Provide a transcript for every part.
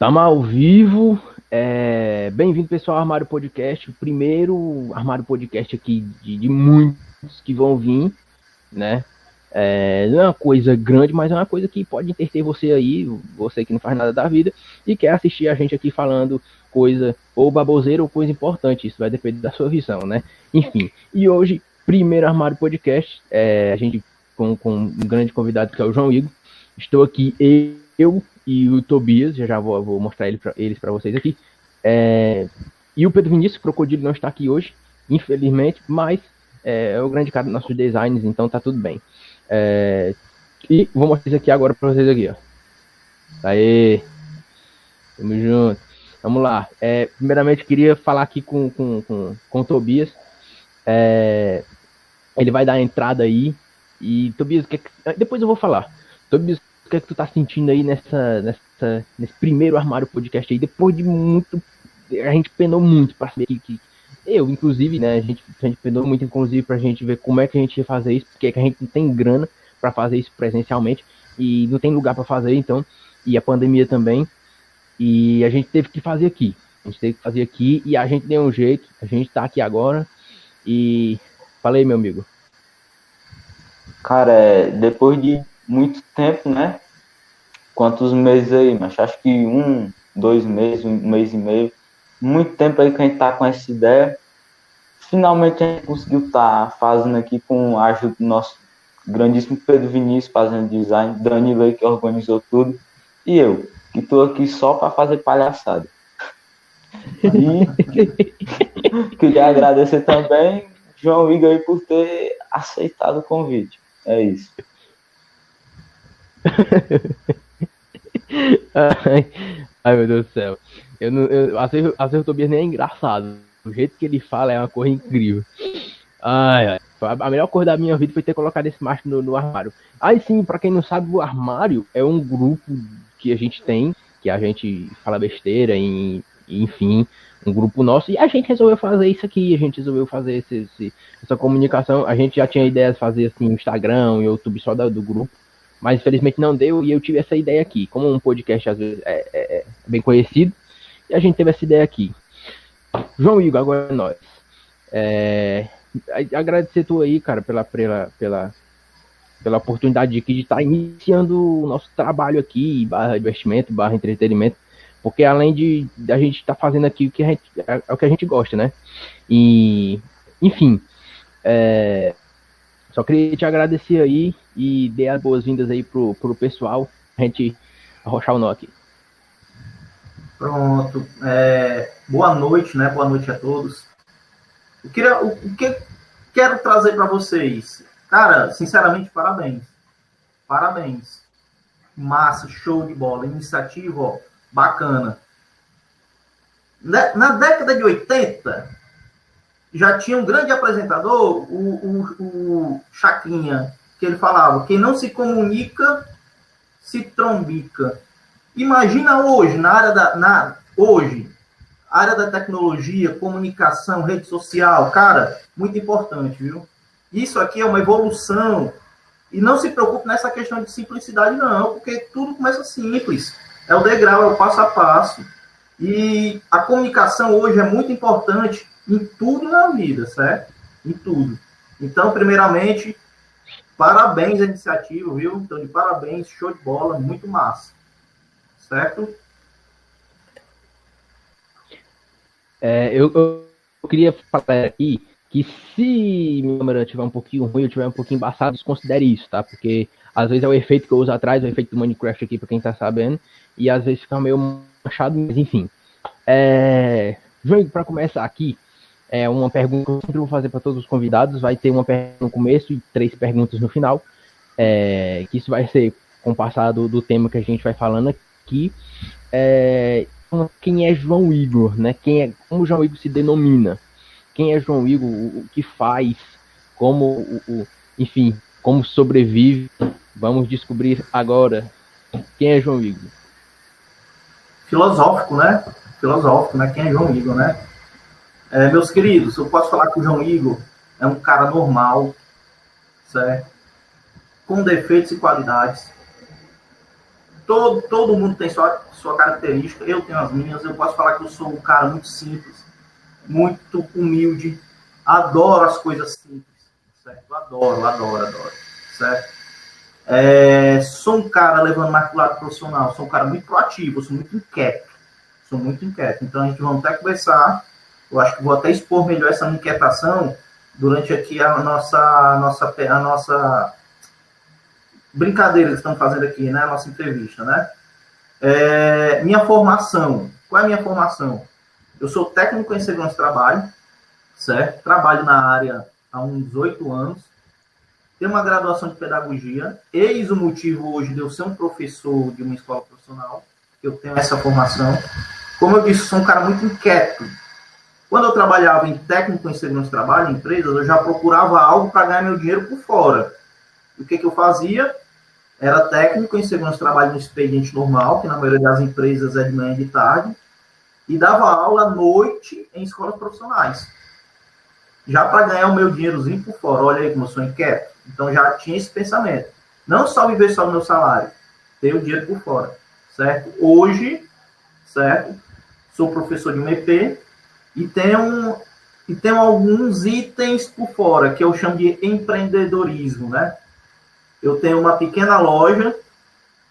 Estamos ao vivo. É... Bem-vindo, pessoal, ao Armário Podcast. O primeiro Armário Podcast aqui de, de muitos que vão vir, né? É... Não é uma coisa grande, mas é uma coisa que pode entreter você aí, você que não faz nada da vida, e quer assistir a gente aqui falando coisa ou baboseira ou coisa importante. Isso vai depender da sua visão, né? Enfim. E hoje, primeiro Armário Podcast, é... a gente com, com um grande convidado que é o João Igor. Estou aqui, eu e o Tobias, já, já vou, vou mostrar ele pra, eles para vocês aqui. É, e o Pedro Vinícius, Crocodilo, não está aqui hoje, infelizmente, mas é, é o grande cara dos nossos designs, então tá tudo bem. É, e vou mostrar isso aqui agora para vocês aqui, ó. Aê! Tamo junto. Vamos lá. É, primeiramente, queria falar aqui com, com, com, com o Tobias. É, ele vai dar a entrada aí. E, Tobias, que, depois eu vou falar. Tobias, que é que tu tá sentindo aí nessa, nessa, nesse primeiro armário podcast aí? Depois de muito. A gente penou muito pra saber que. que eu, inclusive, né? A gente, a gente penou muito, inclusive, pra gente ver como é que a gente ia fazer isso, porque é a gente não tem grana para fazer isso presencialmente e não tem lugar para fazer, então. E a pandemia também. E a gente teve que fazer aqui. A gente teve que fazer aqui e a gente deu um jeito. A gente tá aqui agora. E. Falei, meu amigo. Cara, é, depois de muito tempo, né? Quantos meses aí, mas acho que um, dois meses, um mês e meio. Muito tempo aí que a gente tá com essa ideia. Finalmente a gente conseguiu estar tá fazendo aqui com a ajuda do nosso grandíssimo Pedro Vinícius fazendo design, Dani Lei que organizou tudo, e eu, que estou aqui só para fazer palhaçada. E queria agradecer também João Igor por ter aceitado o convite. É isso ai, ai, meu Deus do céu. Eu não, eu, às vezes o Tobias nem é engraçado. O jeito que ele fala é uma coisa incrível. Ai, ai. A melhor coisa da minha vida foi ter colocado esse macho no, no armário. Aí sim, para quem não sabe, o armário é um grupo que a gente tem, que a gente fala besteira, em, enfim, um grupo nosso. E a gente resolveu fazer isso aqui, a gente resolveu fazer esse, esse, essa comunicação. A gente já tinha ideia de fazer assim, Instagram, YouTube só do, do grupo mas infelizmente não deu e eu tive essa ideia aqui. Como um podcast às vezes é, é, é bem conhecido, e a gente teve essa ideia aqui. João Igor, agora é nós. É, agradecer tu aí, cara, pela, pela, pela, pela oportunidade aqui de estar iniciando o nosso trabalho aqui, barra investimento, barra entretenimento, porque além de, de a gente estar tá fazendo aqui o que a gente, é, é, o que a gente gosta, né? E, enfim, é, só queria te agradecer aí e dar as boas-vindas aí pro, pro pessoal, a gente arrochar o nó aqui. Pronto. É, boa noite, né? Boa noite a todos. Eu queria, o, o que quero trazer para vocês? Cara, sinceramente, parabéns. Parabéns. Massa, show de bola. Iniciativa, ó, bacana. Na, na década de 80, já tinha um grande apresentador, o, o, o que ele falava: quem não se comunica se trombica. Imagina hoje, na área da. Na, hoje, área da tecnologia, comunicação, rede social, cara, muito importante, viu? Isso aqui é uma evolução. E não se preocupe nessa questão de simplicidade, não, porque tudo começa simples. É o degrau, é o passo a passo. E a comunicação hoje é muito importante em tudo na vida, certo? Em tudo. Então, primeiramente, parabéns à iniciativa, viu? Então, de parabéns, show de bola, muito massa. Certo? É, eu, eu, queria falar aqui que se minha câmera tiver um pouquinho ruim, eu tiver um pouquinho embaçado, desconsidere isso, tá? Porque às vezes é o efeito que eu uso atrás, o efeito do Minecraft aqui, pra quem tá sabendo, e às vezes fica meio manchado, mas enfim. É... João, para começar aqui, é uma pergunta que eu sempre vou fazer para todos os convidados. Vai ter uma pergunta no começo e três perguntas no final. É, que isso vai ser com o passar do, do, tema que a gente vai falando aqui. É, quem é João Igor, né? Quem é, como João Igor se denomina? Quem é João Igor? O, o que faz? Como, o, o, enfim, como sobrevive? Vamos descobrir agora. Quem é João Igor? Filosófico, né? Filosófico, né? Quem é João Igor, né? É, meus queridos, eu posso falar que o João Igor é um cara normal, certo? Com defeitos e qualidades. todo, todo mundo tem sua, sua característica, eu tenho as minhas, eu posso falar que eu sou um cara muito simples, muito humilde, adoro as coisas simples, certo? Adoro, adoro, adoro, certo? É, sou um cara levando mais pro lado profissional, sou um cara muito proativo, sou muito inquieto, sou muito inquieto. Então a gente vai até conversar, eu acho que vou até expor melhor essa inquietação durante aqui a nossa, a nossa, a nossa brincadeira que estamos fazendo aqui, né? A nossa entrevista, né? É, minha formação. Qual é a minha formação? Eu sou técnico em segurança de trabalho, certo? Trabalho na área há uns oito anos. Tenho uma graduação de pedagogia. Eis o motivo hoje de eu ser um professor de uma escola profissional. Eu tenho essa formação. Como eu disse, sou um cara muito inquieto. Quando eu trabalhava em técnico em segurança de trabalho, em empresas, eu já procurava algo para ganhar meu dinheiro por fora. O que, que eu fazia? Era técnico em segurança de trabalho no expediente normal, que na maioria das empresas é de manhã e de tarde, e dava aula à noite em escolas profissionais. Já para ganhar o meu dinheirozinho por fora, olha aí como eu sou inquieto. Então já tinha esse pensamento. Não só viver só do meu salário, ter o dinheiro por fora, certo? Hoje, certo? Sou professor de um EP e tenho, e tenho alguns itens por fora, que eu chamo de empreendedorismo, né? Eu tenho uma pequena loja,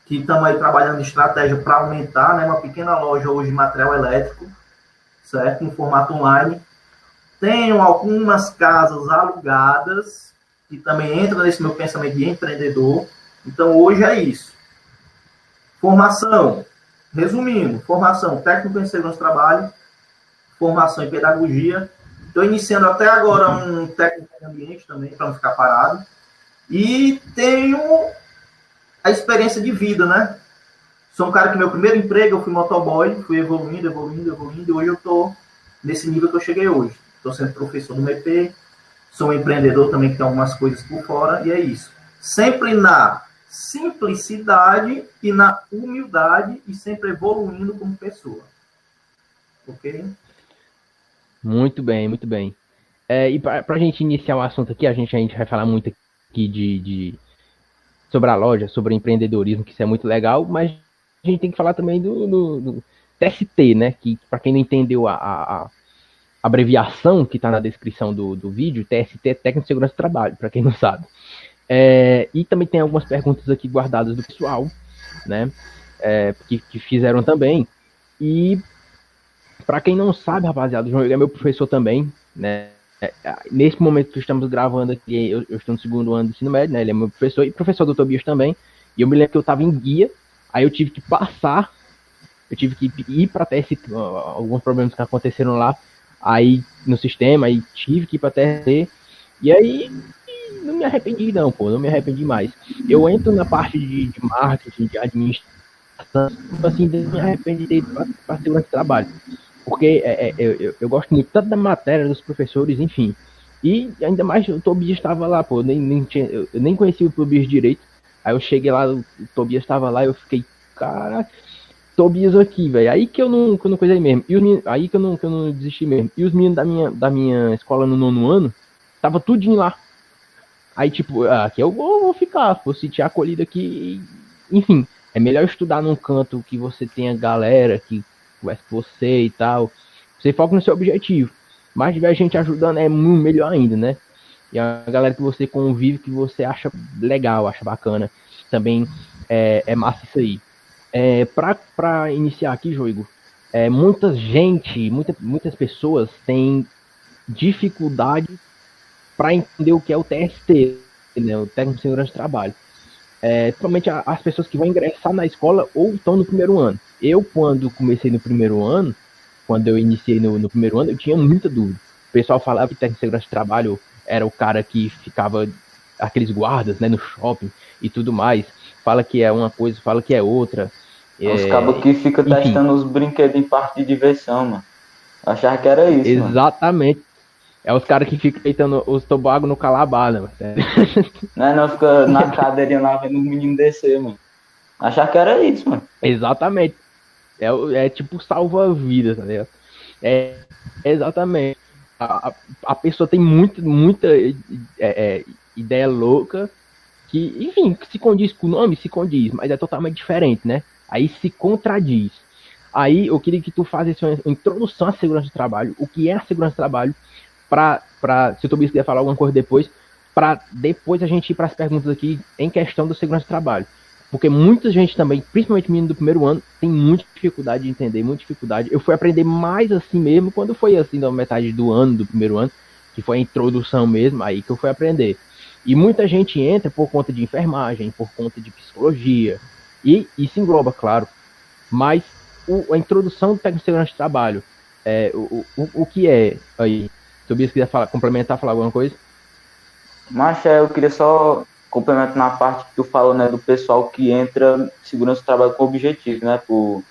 que estamos aí trabalhando estratégia para aumentar, né? Uma pequena loja hoje de material elétrico, certo? No formato online. Tenho algumas casas alugadas, que também entra nesse meu pensamento de empreendedor. Então, hoje é isso. Formação. Resumindo, formação técnico em segurança trabalho, formação em pedagogia. Estou iniciando até agora um técnico em ambiente também, para não ficar parado. E tenho a experiência de vida, né? Sou um cara que meu primeiro emprego eu fui motoboy, fui evoluindo, evoluindo, evoluindo, e hoje eu estou nesse nível que eu cheguei hoje. Estou sendo professor do MEP, sou um empreendedor também que tem algumas coisas por fora, e é isso. Sempre na simplicidade e na humildade e sempre evoluindo como pessoa. Ok? Muito bem, muito bem. É, e para a gente iniciar o assunto aqui, a gente, a gente vai falar muito aqui de, de, sobre a loja, sobre empreendedorismo, que isso é muito legal, mas a gente tem que falar também do, do, do TST, né? Que para quem não entendeu a, a, a abreviação que está na descrição do, do vídeo, TST é Técnico de Segurança do Trabalho, para quem não sabe. É, e também tem algumas perguntas aqui guardadas do pessoal, né? É, que, que fizeram também. E para quem não sabe, rapaziada, o João é meu professor também, né? É, é, nesse momento que estamos gravando aqui, eu, eu, estou no segundo ano do ensino médio, né? Ele é meu professor e professor do Tobias também. E eu me lembro que eu estava em guia, aí eu tive que passar, eu tive que ir para TST, alguns problemas que aconteceram lá, aí no sistema, aí tive que ir para TST. E aí não me arrependi não, pô, não me arrependi mais. Eu entro na parte de, de marketing, de administração, assim, me arrependi de ir para segurança de trabalho porque é, é, eu, eu, gosto muito tanto da matéria, dos professores, enfim. E ainda mais o Tobias estava lá, pô, nem, nem tinha, eu nem conhecia o Tobias direito. Aí eu cheguei lá, o Tobias estava lá, eu fiquei, cara, Tobias aqui, velho. Aí que eu não, que eu não coisei mesmo. E os aí que eu não, que eu não desisti mesmo. E os meninos da minha, da minha escola no nono ano, tava tudinho lá. Aí, tipo, ah, aqui eu vou, vou ficar, vou sentir acolhido aqui. Enfim, é melhor estudar num canto que você tenha galera que conversa com você e tal. Você foca no seu objetivo. Mas tiver gente ajudando é muito melhor ainda, né? E a galera que você convive, que você acha legal, acha bacana. Também é, é massa isso aí. É, pra, pra iniciar aqui, Joigo, é, muita gente, muita, muitas pessoas têm dificuldade para entender o que é o TST, né, o Técnico de Segurança de Trabalho. É, principalmente as pessoas que vão ingressar na escola ou estão no primeiro ano eu, quando comecei no primeiro ano, quando eu iniciei no, no primeiro ano, eu tinha muita dúvida. O pessoal falava que técnico de segurança de trabalho era o cara que ficava aqueles guardas, né, no shopping e tudo mais. Fala que é uma coisa, fala que é outra. Os é... cabos que fica Enfim. testando os brinquedos em parte de diversão, mano. Achava que era isso. Exatamente. Mano. É os caras que ficam deitando os tobago no calabá, né? Não, não fica na cadeirinha lá vendo os meninos descer, mano. Achava que era isso, mano. Exatamente. É, é tipo salva-vidas, tá ligado? É, exatamente. A, a pessoa tem muito, muita é, é, ideia louca que, enfim, se condiz com o nome, se condiz, mas é totalmente diferente, né? Aí se contradiz. Aí eu queria que tu fizesse uma introdução à segurança do trabalho, o que é a segurança do trabalho, para, se o Tobias quiser falar alguma coisa depois, para depois a gente ir para as perguntas aqui em questão da segurança do trabalho. Porque muita gente também, principalmente menino do primeiro ano, tem muita dificuldade de entender, muita dificuldade. Eu fui aprender mais assim mesmo quando foi assim, na metade do ano, do primeiro ano, que foi a introdução mesmo, aí que eu fui aprender. E muita gente entra por conta de enfermagem, por conta de psicologia, e isso engloba, claro. Mas o, a introdução do técnico de segurança de trabalho, é, o, o, o que é aí? Tobias quiser falar, complementar, falar alguma coisa? Mas eu queria só complemento na parte que tu falou, né, do pessoal que entra segurança do trabalho com objetivo, né, por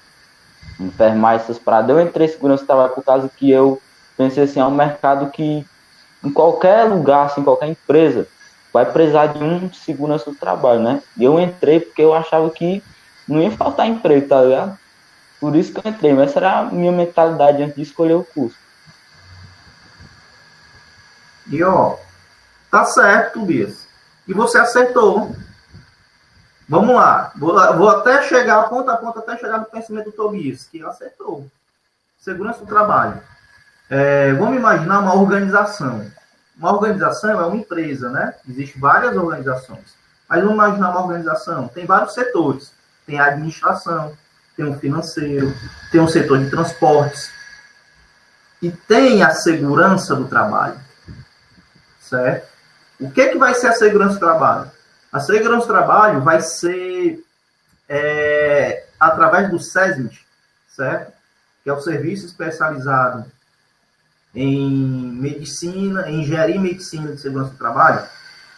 enfermar essas paradas. Eu entrei em segurança do trabalho por causa que eu pensei assim, é um mercado que em qualquer lugar, assim, qualquer empresa, vai precisar de um segurança do trabalho, né? E eu entrei porque eu achava que não ia faltar emprego, tá ligado? Por isso que eu entrei, mas essa era a minha mentalidade antes de escolher o curso. E ó, tá certo, Tobias e você acertou. Vamos lá. Vou, vou até chegar, ponta a ponta, até chegar no pensamento do Tobias, que acertou. Segurança do trabalho. É, vamos imaginar uma organização. Uma organização é uma empresa, né? Existem várias organizações. Mas vamos imaginar uma organização. Tem vários setores. Tem a administração, tem o financeiro, tem o setor de transportes. E tem a segurança do trabalho. Certo? O que, é que vai ser a segurança do trabalho? A segurança do trabalho vai ser é, através do SESMIT, certo? Que é o Serviço Especializado em Medicina, em Engenharia e Medicina de Segurança do Trabalho.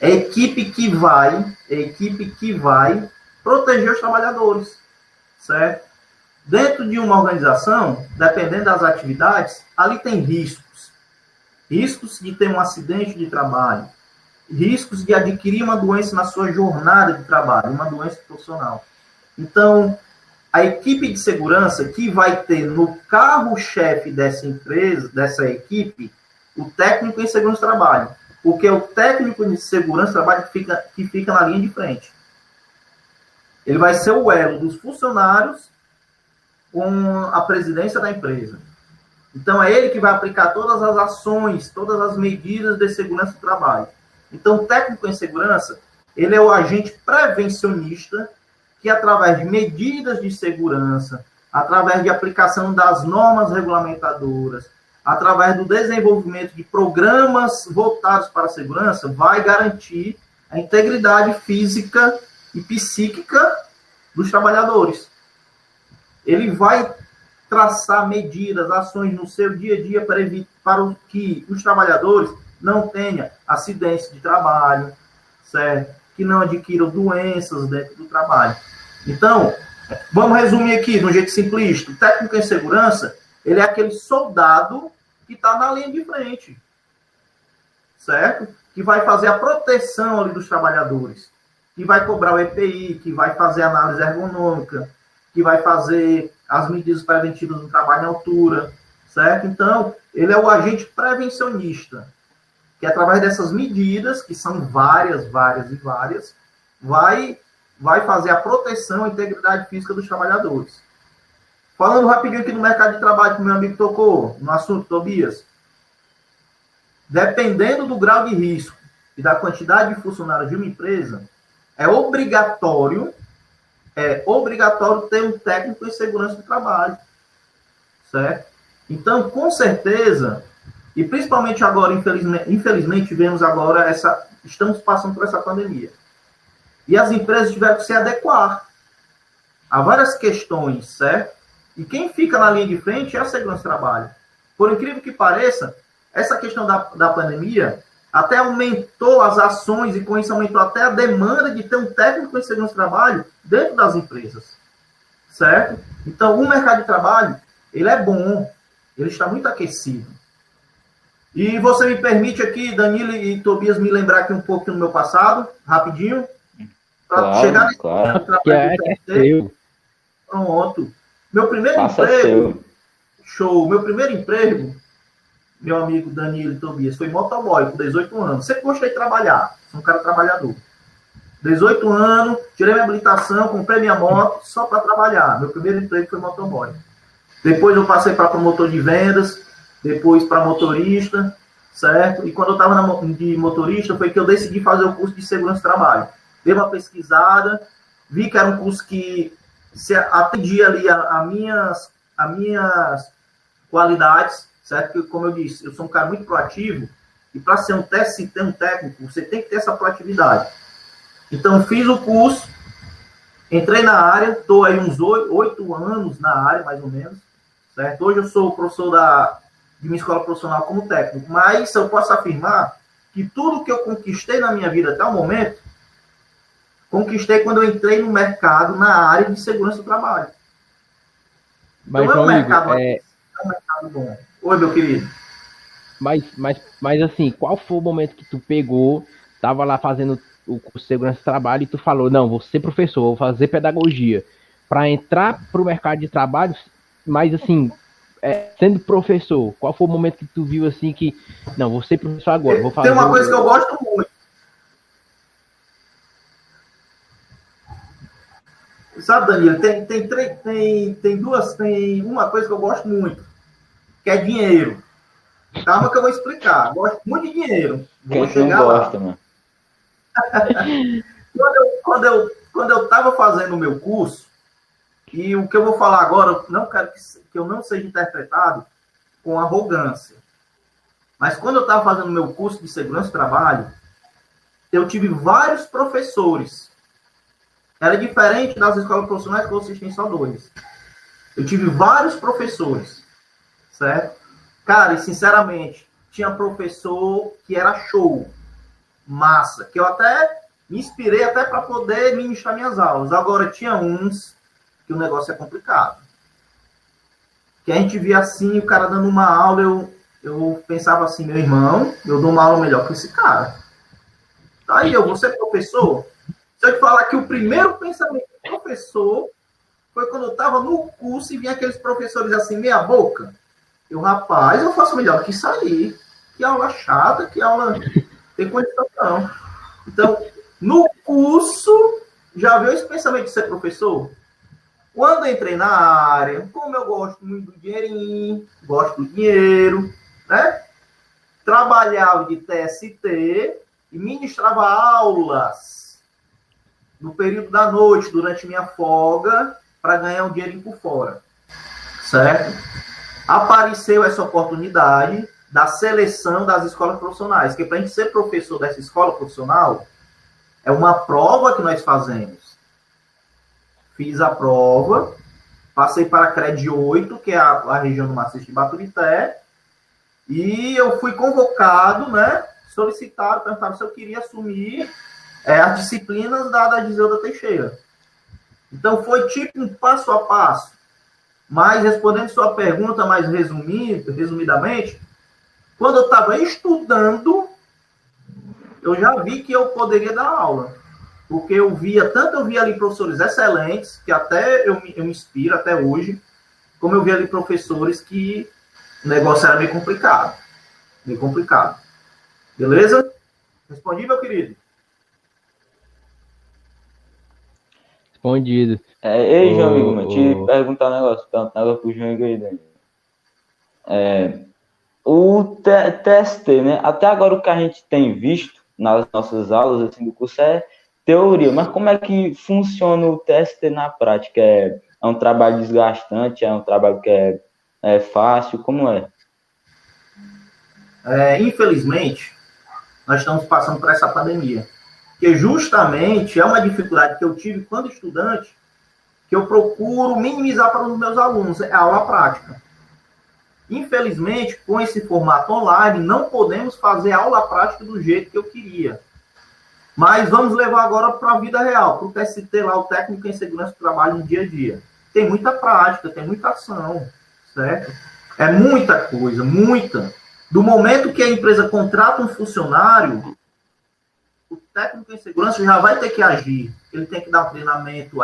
É a equipe que vai, é equipe que vai proteger os trabalhadores, certo? Dentro de uma organização, dependendo das atividades, ali tem riscos. Riscos de ter um acidente de trabalho, riscos de adquirir uma doença na sua jornada de trabalho, uma doença profissional. Então, a equipe de segurança que vai ter no carro-chefe dessa empresa, dessa equipe, o técnico em segurança do trabalho. Porque é o técnico de segurança do trabalho que fica, que fica na linha de frente. Ele vai ser o elo dos funcionários com a presidência da empresa. Então, é ele que vai aplicar todas as ações, todas as medidas de segurança do trabalho. Então, o técnico em segurança, ele é o agente prevencionista que, através de medidas de segurança, através de aplicação das normas regulamentadoras, através do desenvolvimento de programas voltados para a segurança, vai garantir a integridade física e psíquica dos trabalhadores. Ele vai traçar medidas, ações no seu dia a dia para, evitar, para que os trabalhadores não tenha acidentes de trabalho, certo? Que não adquiram doenças dentro do trabalho. Então, vamos resumir aqui de um jeito simplista. O técnico em segurança, ele é aquele soldado que está na linha de frente, certo? Que vai fazer a proteção ali dos trabalhadores, que vai cobrar o EPI, que vai fazer análise ergonômica, que vai fazer as medidas preventivas do trabalho em altura, certo? Então, ele é o agente prevencionista, que através dessas medidas, que são várias, várias e várias, vai, vai fazer a proteção à integridade física dos trabalhadores. Falando rapidinho aqui no mercado de trabalho que meu amigo tocou, no assunto, Tobias. Dependendo do grau de risco e da quantidade de funcionários de uma empresa, é obrigatório, é obrigatório ter um técnico em segurança do trabalho. Certo? Então, com certeza, e principalmente agora, infelizmente, infelizmente agora essa. Estamos passando por essa pandemia. E as empresas tiveram que se adequar a várias questões, certo? E quem fica na linha de frente é a segurança do trabalho. Por incrível que pareça, essa questão da, da pandemia até aumentou as ações e com isso aumentou até a demanda de ter um técnico em segurança do trabalho dentro das empresas. Certo? Então, o mercado de trabalho, ele é bom, ele está muito aquecido. E você me permite aqui, Danilo e Tobias, me lembrar aqui um pouco do meu passado, rapidinho. Para claro, chegar nesse claro. trabalho é, é Pronto. Meu primeiro Faça emprego. Seu. Show. Meu primeiro emprego, meu amigo Danilo Tobias, foi motoboy com 18 anos. Sempre gostei de trabalhar. Sou um cara trabalhador. 18 anos, tirei minha habilitação, comprei minha moto só para trabalhar. Meu primeiro emprego foi motoboy. Depois eu passei para promotor de vendas, depois para motorista, certo? E quando eu estava de motorista, foi que eu decidi fazer o curso de segurança do trabalho. Dei uma pesquisada, vi que era um curso que se atendia ali a, a minhas, a minhas qualidades, certo? Porque, como eu disse, eu sou um cara muito proativo, e para ser um teste, um técnico, você tem que ter essa proatividade. Então, fiz o curso, entrei na área, estou aí uns oito anos na área, mais ou menos, certo? Hoje eu sou professor da, de minha escola profissional como técnico, mas eu posso afirmar que tudo que eu conquistei na minha vida até o momento, conquistei quando eu entrei no mercado na área de segurança do trabalho. Mas, então, é um mercado, é... é um mercado bom. Oi, meu querido. Mas, mas, mas assim, qual foi o momento que tu pegou, tava lá fazendo o curso de segurança do trabalho e tu falou, não, vou ser professor, vou fazer pedagogia. Para entrar para o mercado de trabalho, mas assim, é, sendo professor, qual foi o momento que tu viu assim que, não, vou ser professor agora, vou fazer... Tem uma coisa que eu gosto muito. Sabe, Danilo, tem, tem, tem, tem duas, tem uma coisa que eu gosto muito, que é dinheiro. Calma que eu vou explicar. Gosto muito de dinheiro. Vou Quem não gosta, lá. mano? quando, eu, quando, eu, quando eu tava fazendo o meu curso, e o que eu vou falar agora, não quero que, que eu não seja interpretado com arrogância. Mas quando eu estava fazendo meu curso de segurança do trabalho, eu tive vários professores. Era diferente das escolas profissionais que vocês têm só dois. Eu tive vários professores, certo? Cara, e sinceramente, tinha professor que era show, massa, que eu até me inspirei até para poder ministrar minhas aulas. Agora, tinha uns que o negócio é complicado. Que a gente via assim, o cara dando uma aula, eu, eu pensava assim, meu irmão, eu dou uma aula melhor que esse cara. Tá aí, eu vou ser professor. Se eu te falar que o primeiro pensamento do professor foi quando eu estava no curso e vinha aqueles professores assim, meia boca. Eu, rapaz, eu faço melhor que aí. Que aula chata, que aula. Tem condição não. Então, no curso, já veio esse pensamento de ser professor? Quando entrei na área, como eu gosto muito do dinheirinho, gosto do dinheiro, né? Trabalhava de TST e ministrava aulas no período da noite, durante minha folga, para ganhar um dinheirinho por fora. Certo? Apareceu essa oportunidade da seleção das escolas profissionais, que para a gente ser professor dessa escola profissional, é uma prova que nós fazemos fiz a prova, passei para a CRED 8, que é a, a região do Maciço de Baturité, e eu fui convocado, né? Solicitaram, perguntaram se eu queria assumir é, as disciplinas da, da Giselda Teixeira. Então foi tipo um passo a passo. Mas respondendo sua pergunta mais resumido, resumidamente, quando eu estava estudando, eu já vi que eu poderia dar aula porque eu via, tanto eu via ali professores excelentes, que até eu eu me inspiro até hoje, como eu via ali professores que o negócio era meio complicado. Meio complicado. Beleza? Respondi, meu querido? Respondido. É, ei, João, amigo, oh, te perguntar um negócio, perguntar um negócio pro João aí, Daniel. É, o TST, né? Até agora o que a gente tem visto nas nossas aulas assim, do curso é teoria, mas como é que funciona o TST na prática? É, é um trabalho desgastante? É um trabalho que é, é fácil? Como é? é? Infelizmente, nós estamos passando por essa pandemia, que justamente é uma dificuldade que eu tive quando estudante, que eu procuro minimizar para os meus alunos, é a aula prática. Infelizmente, com esse formato online, não podemos fazer aula prática do jeito que eu queria. Mas vamos levar agora para a vida real, para o TST lá, o técnico em segurança do trabalho no dia a dia. Tem muita prática, tem muita ação, certo? É muita coisa, muita. Do momento que a empresa contrata um funcionário, técnico em segurança já vai ter que agir. Ele tem que dar um treinamento,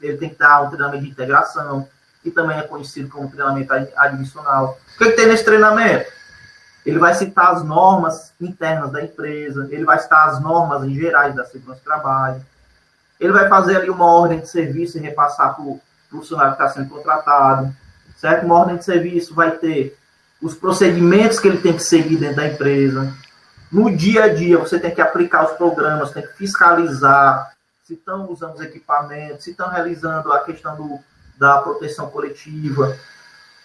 ele tem que dar um treinamento de integração, que também é conhecido como treinamento adicional. O que, que tem nesse treinamento? ele vai citar as normas internas da empresa, ele vai citar as normas em gerais da segurança do trabalho, ele vai fazer ali uma ordem de serviço e repassar para o funcionário que está sendo contratado, certo? Uma ordem de serviço vai ter os procedimentos que ele tem que seguir dentro da empresa. No dia a dia, você tem que aplicar os programas, tem que fiscalizar se estão usando os equipamentos, se estão realizando a questão do, da proteção coletiva.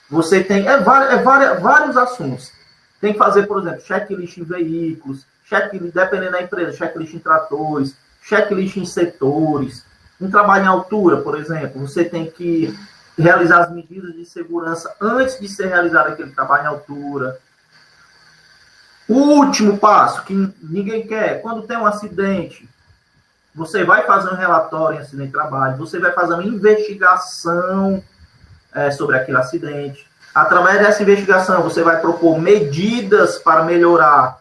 Você tem é, é, vários assuntos. Tem que fazer, por exemplo, checklist em veículos, checklist, dependendo da empresa, checklist em tratores, checklist em setores. Um trabalho em altura, por exemplo, você tem que realizar as medidas de segurança antes de ser realizado aquele trabalho em altura. O último passo, que ninguém quer, quando tem um acidente, você vai fazer um relatório em acidente de trabalho, você vai fazer uma investigação é, sobre aquele acidente. Através dessa investigação, você vai propor medidas para melhorar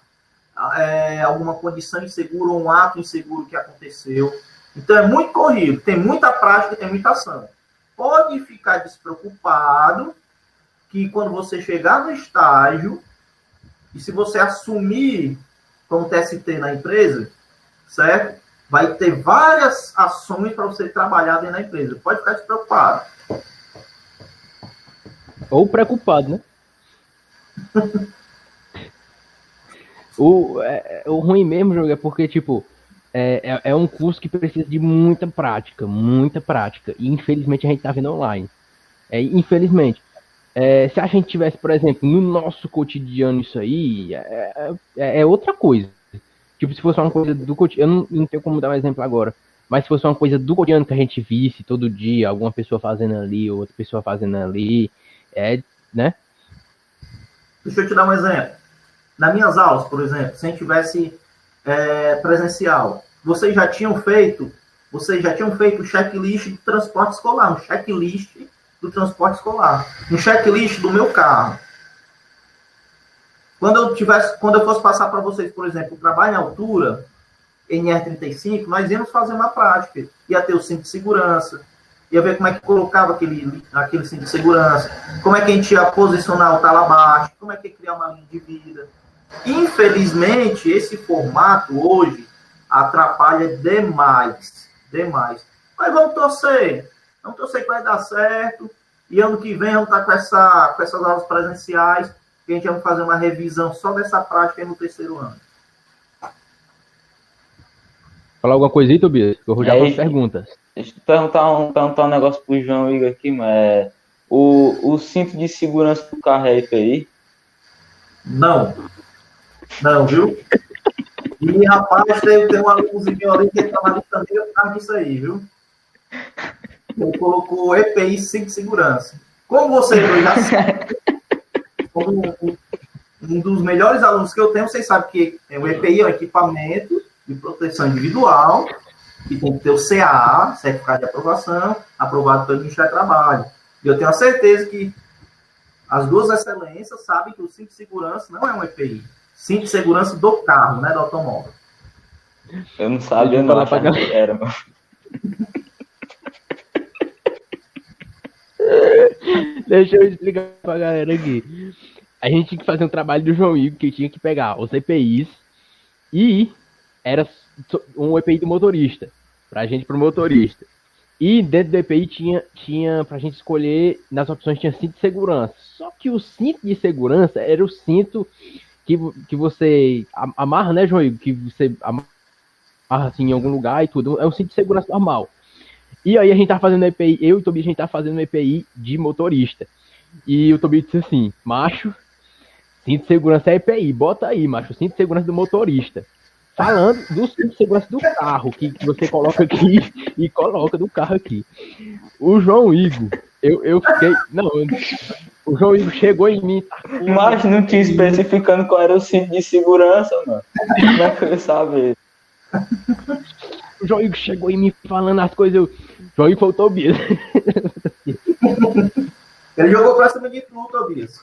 é, alguma condição insegura ou um ato inseguro que aconteceu. Então é muito corrido, tem muita prática, tem muita ação. Pode ficar despreocupado que quando você chegar no estágio, e se você assumir como TST na empresa, certo? Vai ter várias ações para você trabalhar dentro da empresa. Pode ficar despreocupado. Ou preocupado, né? O, é, é, o ruim mesmo, jogo, é porque, tipo, é, é, é, um curso que precisa de muita prática, muita prática. E infelizmente a gente tá vendo online. É, infelizmente. É, se a gente tivesse, por exemplo, no nosso cotidiano isso aí, é, é, é outra coisa. Tipo, se fosse uma coisa do cotidiano, eu não, não tenho como dar um exemplo agora. Mas se fosse uma coisa do cotidiano que a gente visse todo dia, alguma pessoa fazendo ali, outra pessoa fazendo ali, é, né? Deixa eu te dar um exemplo. Nas minhas aulas, por exemplo, se a gente tivesse é, presencial, vocês já tinham feito, vocês já tinham feito o checklist do transporte escolar, um checklist do transporte escolar, um checklist do meu carro. Quando eu tivesse, quando eu fosse passar para vocês, por exemplo, o trabalho em altura, NR35, nós íamos fazer uma prática. Ia ter o cinto de segurança, ia ver como é que colocava aquele, aquele cinto de segurança, como é que a gente ia posicionar o talo abaixo, como é que ia criar uma linha de vida. Infelizmente, esse formato hoje atrapalha demais, demais. Mas vamos torcer, vamos torcer que vai dar certo. E ano que vem vamos estar com, essa, com essas aulas presenciais, que a gente vai fazer uma revisão só dessa prática no terceiro ano. Falar alguma coisa aí, Tobias? Eu vou já é, perguntas. Deixa eu perguntar um, perguntar um negócio pro João Igor aqui, mas é, o, o cinto de segurança do carro é IPI? Não. Não, viu? E, rapaz, tem, tem um alunozinho ali que está na lista negra por causa disso aí, viu? Ele colocou EPI sem segurança. Como você já sabe, como um, um, dos melhores alunos que eu tenho, vocês sabem que o EPI é um equipamento de proteção individual que tem que ter o CAA, Certificado de Aprovação, aprovado pelo Ministério do Trabalho. E eu tenho a certeza que as duas excelências sabem que o cinto de segurança não é um EPI cinto de segurança do carro, né, do automóvel. Eu não sabia, não, achava que era, mano. Deixa eu explicar pra galera aqui. A gente tinha que fazer um trabalho do João Igor que tinha que pegar os EPIs e era um EPI do motorista, pra gente pro motorista. E dentro do EPI tinha, tinha pra gente escolher, nas opções tinha cinto de segurança. Só que o cinto de segurança era o cinto que, que você amarra, né, João Igor? Que você amarra assim em algum lugar e tudo. É um cinto de segurança normal. E aí a gente tá fazendo EPI, eu e o Tobi, a gente tá fazendo EPI de motorista. E o Tobi disse assim, macho, cinto de segurança é EPI, bota aí, macho, cinto de segurança do motorista. Falando do cinto de segurança do carro, que, que você coloca aqui e coloca do carro aqui. O João Igor, eu, eu fiquei. Não, o João Igor chegou em mim. Tá Mas não tinha especificando qual era o cinto de segurança, mano. Como é que eu ia saber? O João Igor chegou em mim falando as coisas. Eu... João Igor foi o Tobias. Ele jogou pra cima de tu, Tobias.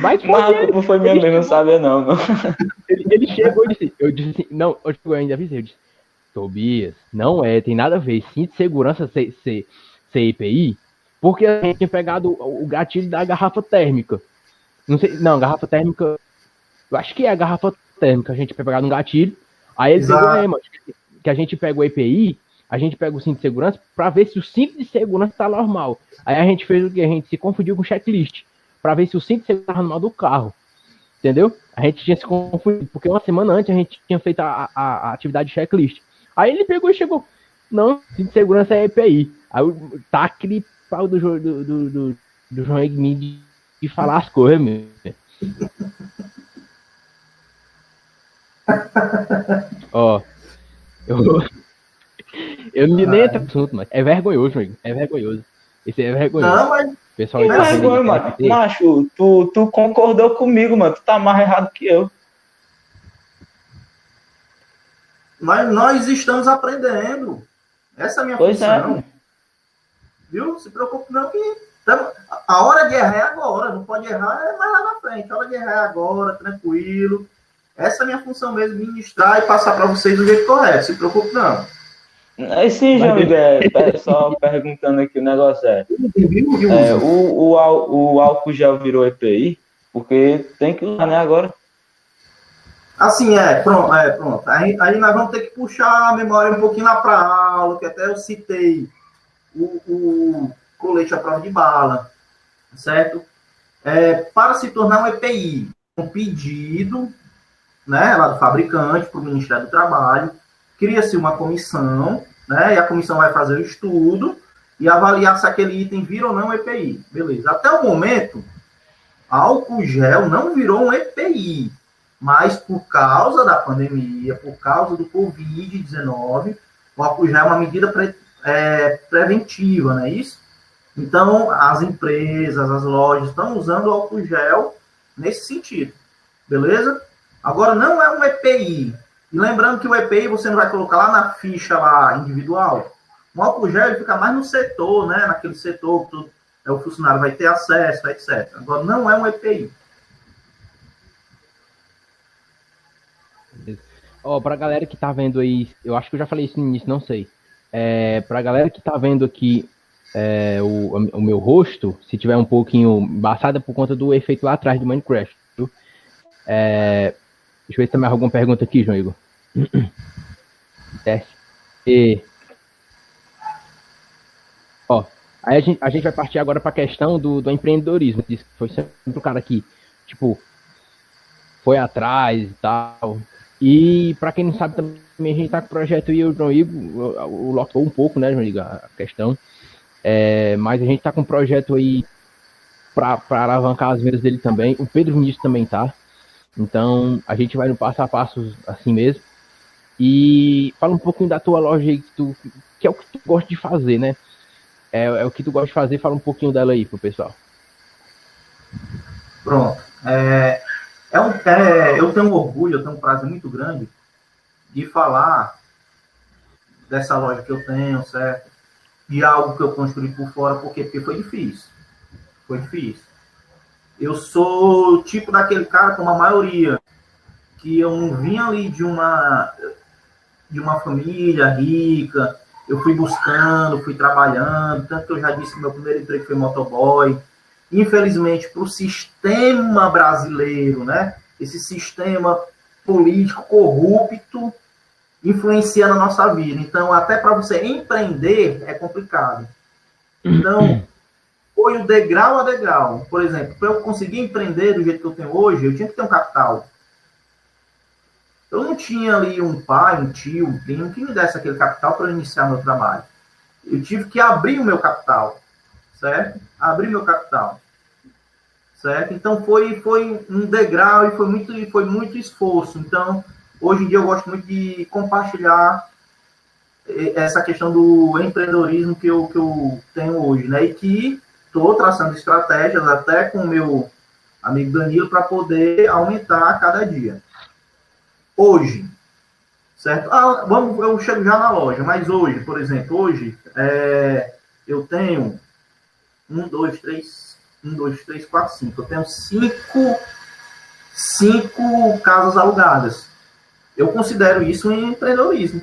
Mas foi, não, não foi minha mesmo, não sabia não. não. Ele, ele, chegou e disse, eu disse assim, não, eu ainda avisei, eu disse, Tobias, não é, tem nada a ver, cinto de segurança ser, ser, ser IPI, porque a gente tinha pegado o gatilho da garrafa térmica. Não sei, não, garrafa térmica. Eu acho que é a garrafa térmica. A gente tinha pegado um gatilho. Aí ele é, que a gente pega o EPI a gente pega o cinto de segurança para ver se o cinto de segurança está normal. Aí a gente fez o que? A gente se confundiu com o checklist para ver se o cinto de segurança estava normal do carro. Entendeu? A gente tinha se confundido, porque uma semana antes a gente tinha feito a, a, a atividade checklist. Aí ele pegou e chegou. Não, cinto de segurança é EPI. Aí tá aquele pau do, do, do, do, do João Egmin de, de falar as coisas, meu. Ó, eu, eu não nem entro no assunto, mas é vergonhoso, amigo. É vergonhoso. Esse é vergonhoso. Não, mas. Pessoal, Não é vergonha, mano. Macho, tu, tu concordou comigo, mano. Tu tá mais errado que eu. Mas nós estamos aprendendo. Essa é a minha Pois é. função. Viu? Se preocupe não que tamo- a hora de errar é agora. Não pode errar é mais lá na frente. A hora de errar é agora, tranquilo. Essa é a minha função mesmo, ministrar e passar para vocês do jeito correto. Se preocupe não. Aí sim, João Miguel, é, só perguntando aqui o negócio é. É o, o, o álcool gel virou EPI? Porque tem que usar, né, agora. Assim, é, pronto, é, pronto. Aí, aí nós vamos ter que puxar a memória um pouquinho lá para aula, que até eu citei o, o colete à prova de bala, certo? É, para se tornar um EPI, um pedido, né, lá do fabricante para o Ministério do Trabalho, cria-se uma comissão, né, e a comissão vai fazer o estudo e avaliar se aquele item vira ou não EPI. Beleza. Até o momento, álcool gel não virou um EPI, mas por causa da pandemia, por causa do Covid-19, o álcool gel é uma medida pre- é, preventiva, não é isso? Então, as empresas, as lojas estão usando o álcool gel nesse sentido, beleza? Agora, não é um EPI. E lembrando que o EPI você não vai colocar lá na ficha lá individual. O álcool gel fica mais no setor, né? Naquele setor que é, o funcionário vai ter acesso, etc. Agora, não é um EPI. Ó, pra galera que tá vendo aí, eu acho que eu já falei isso no início, não sei. É, pra galera que tá vendo aqui é, o, o meu rosto, se tiver um pouquinho embaçado por conta do efeito lá atrás do Minecraft, viu? É, deixa eu ver se tem mais alguma pergunta aqui, João Igor. Teste. E... Ó, aí a gente, a gente vai partir agora pra questão do, do empreendedorismo. Diz que foi sempre o cara que, tipo, foi atrás e tal. E para quem não sabe também, a gente tá com o projeto e o João Igor, o, locou um pouco, né, João Igor, a questão. É, mas a gente tá com um projeto aí para alavancar as vendas dele também. O Pedro Vinícius também tá. Então a gente vai no passo a passo assim mesmo. E fala um pouquinho da tua loja aí, que, tu, que é o que tu gosta de fazer, né? É, é o que tu gosta de fazer, fala um pouquinho dela aí pro pessoal. Pronto. É, é um, é, eu tenho um orgulho, eu tenho um prazer muito grande de falar dessa loja que eu tenho, certo? De algo que eu construí por fora, por quê? Porque foi difícil. Foi difícil. Eu sou tipo daquele cara, como a maioria, que eu não vim ali de uma, de uma família rica, eu fui buscando, fui trabalhando, tanto que eu já disse que meu primeiro emprego foi motoboy, infelizmente, para o sistema brasileiro, né? Esse sistema político corrupto influencia na nossa vida. Então, até para você empreender é complicado. Então, foi o degrau a degrau. Por exemplo, para eu conseguir empreender do jeito que eu tenho hoje, eu tinha que ter um capital. Eu não tinha ali um pai, um tio, um primo que me desse aquele capital para iniciar meu trabalho. Eu tive que abrir o meu capital, certo? Abrir meu capital, certo? Então foi foi um degrau e foi muito foi muito esforço. Então hoje em dia eu gosto muito de compartilhar essa questão do empreendedorismo que eu, que eu tenho hoje, né? E que estou traçando estratégias até com o meu amigo Danilo para poder aumentar a cada dia. Hoje, certo? Ah, vamos, eu chego já na loja, mas hoje, por exemplo, hoje é, eu tenho um, dois, três, um, dois, três, quatro, cinco. Eu tenho cinco, cinco casas alugadas. Eu considero isso um empreendedorismo,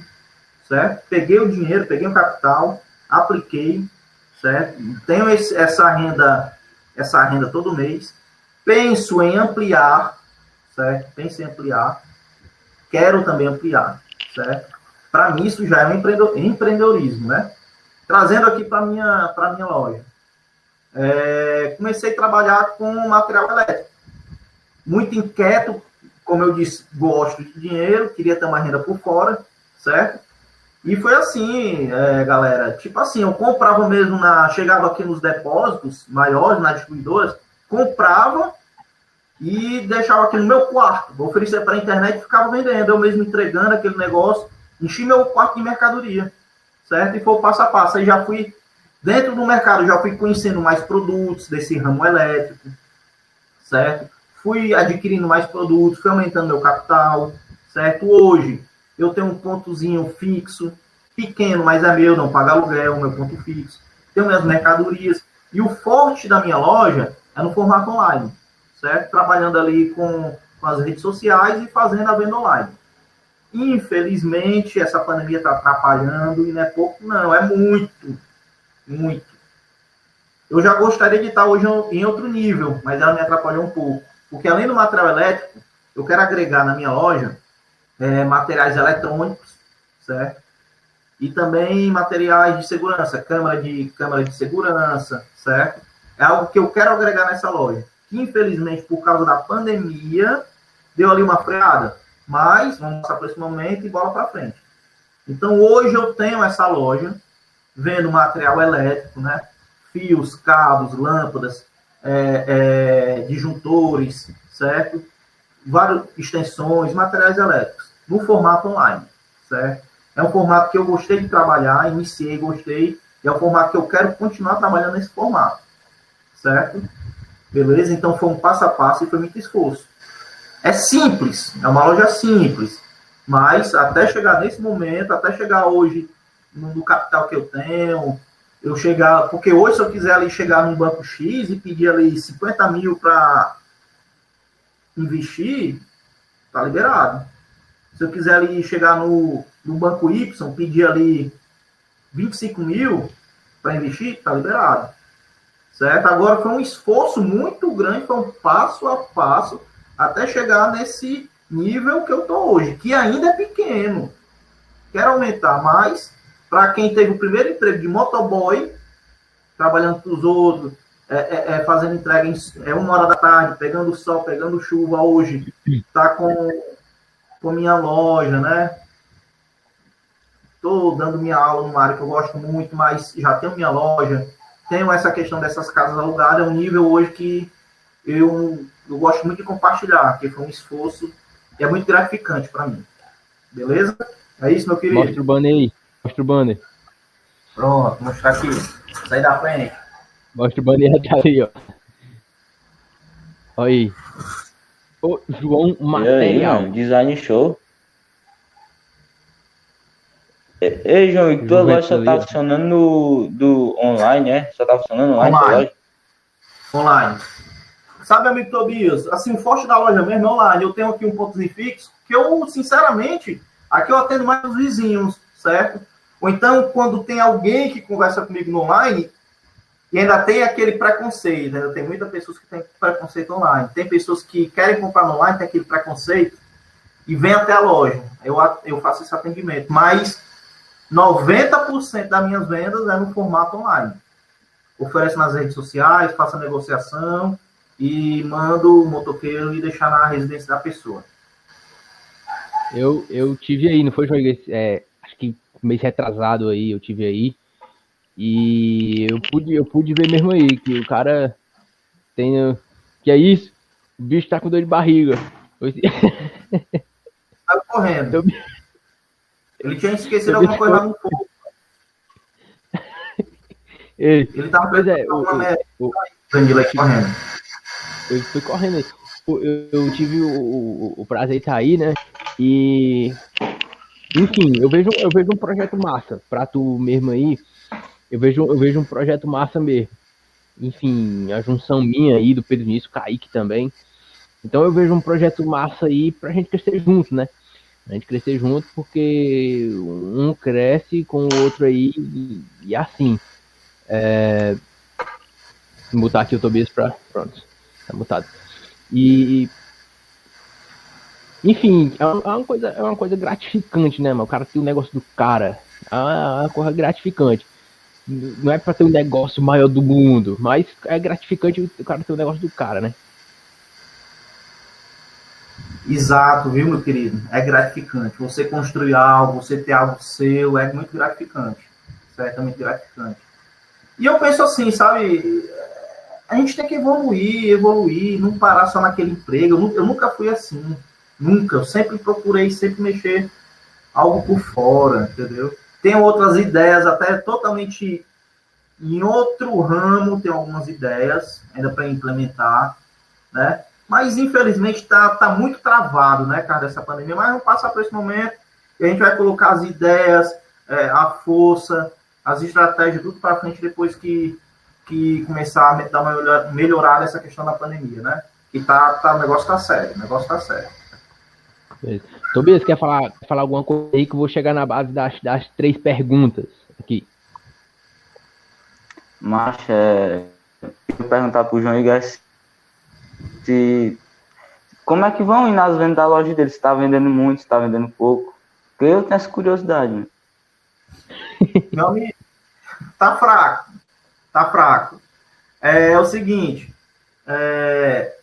certo? Peguei o dinheiro, peguei o capital, apliquei, certo? Tenho esse, essa renda, essa renda todo mês. Penso em ampliar, certo? Penso em ampliar. Quero também ampliar, certo? para mim isso já é um empreendedorismo, né? Trazendo aqui para minha para minha loja, é, comecei a trabalhar com material elétrico, muito inquieto, como eu disse, gosto de dinheiro, queria ter uma renda por fora, certo? E foi assim, é, galera. Tipo assim, eu comprava mesmo na. Chegava aqui nos depósitos maiores, nas distribuidoras, comprava e deixava aqui no meu quarto. Oferecia para a internet e ficava vendendo. Eu mesmo entregando aquele negócio, enchi meu quarto de mercadoria. Certo? E foi o passo a passo. Aí já fui dentro do mercado, já fui conhecendo mais produtos desse ramo elétrico. Certo? Fui adquirindo mais produtos, fui aumentando meu capital. Certo? Hoje eu tenho um pontozinho fixo, pequeno, mas é meu, não paga aluguel, meu ponto fixo. Tenho minhas mercadorias. E o forte da minha loja é no formato online, certo? Trabalhando ali com, com as redes sociais e fazendo a venda online. Infelizmente, essa pandemia está atrapalhando e não é pouco, não, é muito, muito. Eu já gostaria de estar hoje em outro nível, mas ela me atrapalhou um pouco. Porque além do material elétrico, eu quero agregar na minha loja é, materiais eletrônicos, certo? E também materiais de segurança, câmera de, câmera de segurança, certo? É algo que eu quero agregar nessa loja. Que, infelizmente, por causa da pandemia, deu ali uma freada. Mas vamos passar por esse momento e bola para frente. Então, hoje eu tenho essa loja, vendo material elétrico, né? Fios, cabos, lâmpadas, é, é, disjuntores, certo? Várias extensões, materiais elétricos no formato online, certo? É um formato que eu gostei de trabalhar, iniciei, gostei, e é um formato que eu quero continuar trabalhando nesse formato, certo? Beleza? Então foi um passo a passo e foi muito esforço. É simples, é uma loja simples, mas até chegar nesse momento, até chegar hoje no capital que eu tenho, eu chegar, porque hoje se eu quiser ali chegar num banco X e pedir ali 50 mil para investir, tá liberado. Se eu quiser ali chegar no, no banco Y, pedir ali 25 mil para investir, tá liberado. Certo? Agora foi um esforço muito grande, foi um passo a passo até chegar nesse nível que eu tô hoje, que ainda é pequeno. Quero aumentar mais para quem teve o primeiro emprego de motoboy, trabalhando para os outros, é, é, é, fazendo entrega em é uma hora da tarde, pegando sol, pegando chuva hoje, tá com com minha loja, né? Estou dando minha aula numa área que eu gosto muito, mas já tenho minha loja. Tenho essa questão dessas casas alugadas, é um nível hoje que eu, eu gosto muito de compartilhar, porque foi um esforço e é muito gratificante para mim. Beleza? É isso, meu querido. Mostra o banner aí. Mostra o banner. Pronto, vou mostrar aqui. Sai da frente. Mostra o banner ali, ó. Olha aí. O João Material. Aí, design show. Ei, João, e tua loja só tá funcionando no, do online, é? Só tá funcionando online, online. Online. Sabe, amigo Tobias, assim, o forte da loja mesmo é online. Eu tenho aqui um pontozinho fixo, que eu, sinceramente, aqui eu atendo mais os vizinhos, certo? Ou então, quando tem alguém que conversa comigo no online, e ainda tem aquele preconceito, ainda tem muitas pessoas que têm preconceito online. Tem pessoas que querem comprar online, tem aquele preconceito, e vem até a loja. Eu, eu faço esse atendimento. Mas 90% das minhas vendas é no formato online. Ofereço nas redes sociais, faço a negociação e mando o motoqueiro e deixar na residência da pessoa. Eu, eu tive aí, não foi, João? É, acho que mês retrasado aí, eu tive aí. E eu pude, eu pude ver mesmo aí que o cara tem. Que é isso? O bicho tá com dor de barriga. Tá correndo. Eu... Ele tinha esquecido alguma coisa no fogo. Ele tava pois é, o, o, o, correndo. Eu fui correndo aí. Eu, eu tive o, o, o prazer de aí, né? E enfim, eu vejo, eu vejo um projeto massa pra tu mesmo aí eu vejo, eu vejo um projeto massa mesmo. Enfim, a junção minha aí, do Pedro Nisso, Kaique também. Então eu vejo um projeto massa aí pra gente crescer junto, né? A gente crescer junto porque um cresce com o outro aí e, e assim. É... Vou mutar aqui o Tobias pra. Pronto, tá mutado. E Enfim, é uma, coisa, é uma coisa gratificante, né, mano? O cara tem o negócio do cara. É uma coisa gratificante. Não é pra ter um negócio maior do mundo, mas é gratificante o cara ter o um negócio do cara, né? Exato, viu, meu querido? É gratificante. Você construir algo, você ter algo seu, é muito gratificante. Certamente gratificante. E eu penso assim, sabe? A gente tem que evoluir, evoluir, não parar só naquele emprego. Eu nunca fui assim. Nunca. Eu sempre procurei, sempre mexer algo por fora, entendeu? Tenho outras ideias, até totalmente em outro ramo, tem algumas ideias ainda para implementar, né? Mas infelizmente está tá muito travado, né, cara, essa pandemia. Mas vamos passar por esse momento e a gente vai colocar as ideias, é, a força, as estratégias, tudo para frente depois que, que começar a dar uma melhorada essa questão da pandemia, né? E tá, tá, o negócio tá sério, o negócio tá sério. Tobias, quer falar, falar alguma coisa aí que eu vou chegar na base das, das três perguntas aqui? Mas é, eu vou perguntar pro João Igor se como é que vão ir nas vendas da loja dele? Se tá vendendo muito, se tá vendendo pouco. Porque eu tenho essa curiosidade. Né? Meu amigo, tá fraco. Tá fraco. É, é o seguinte. É,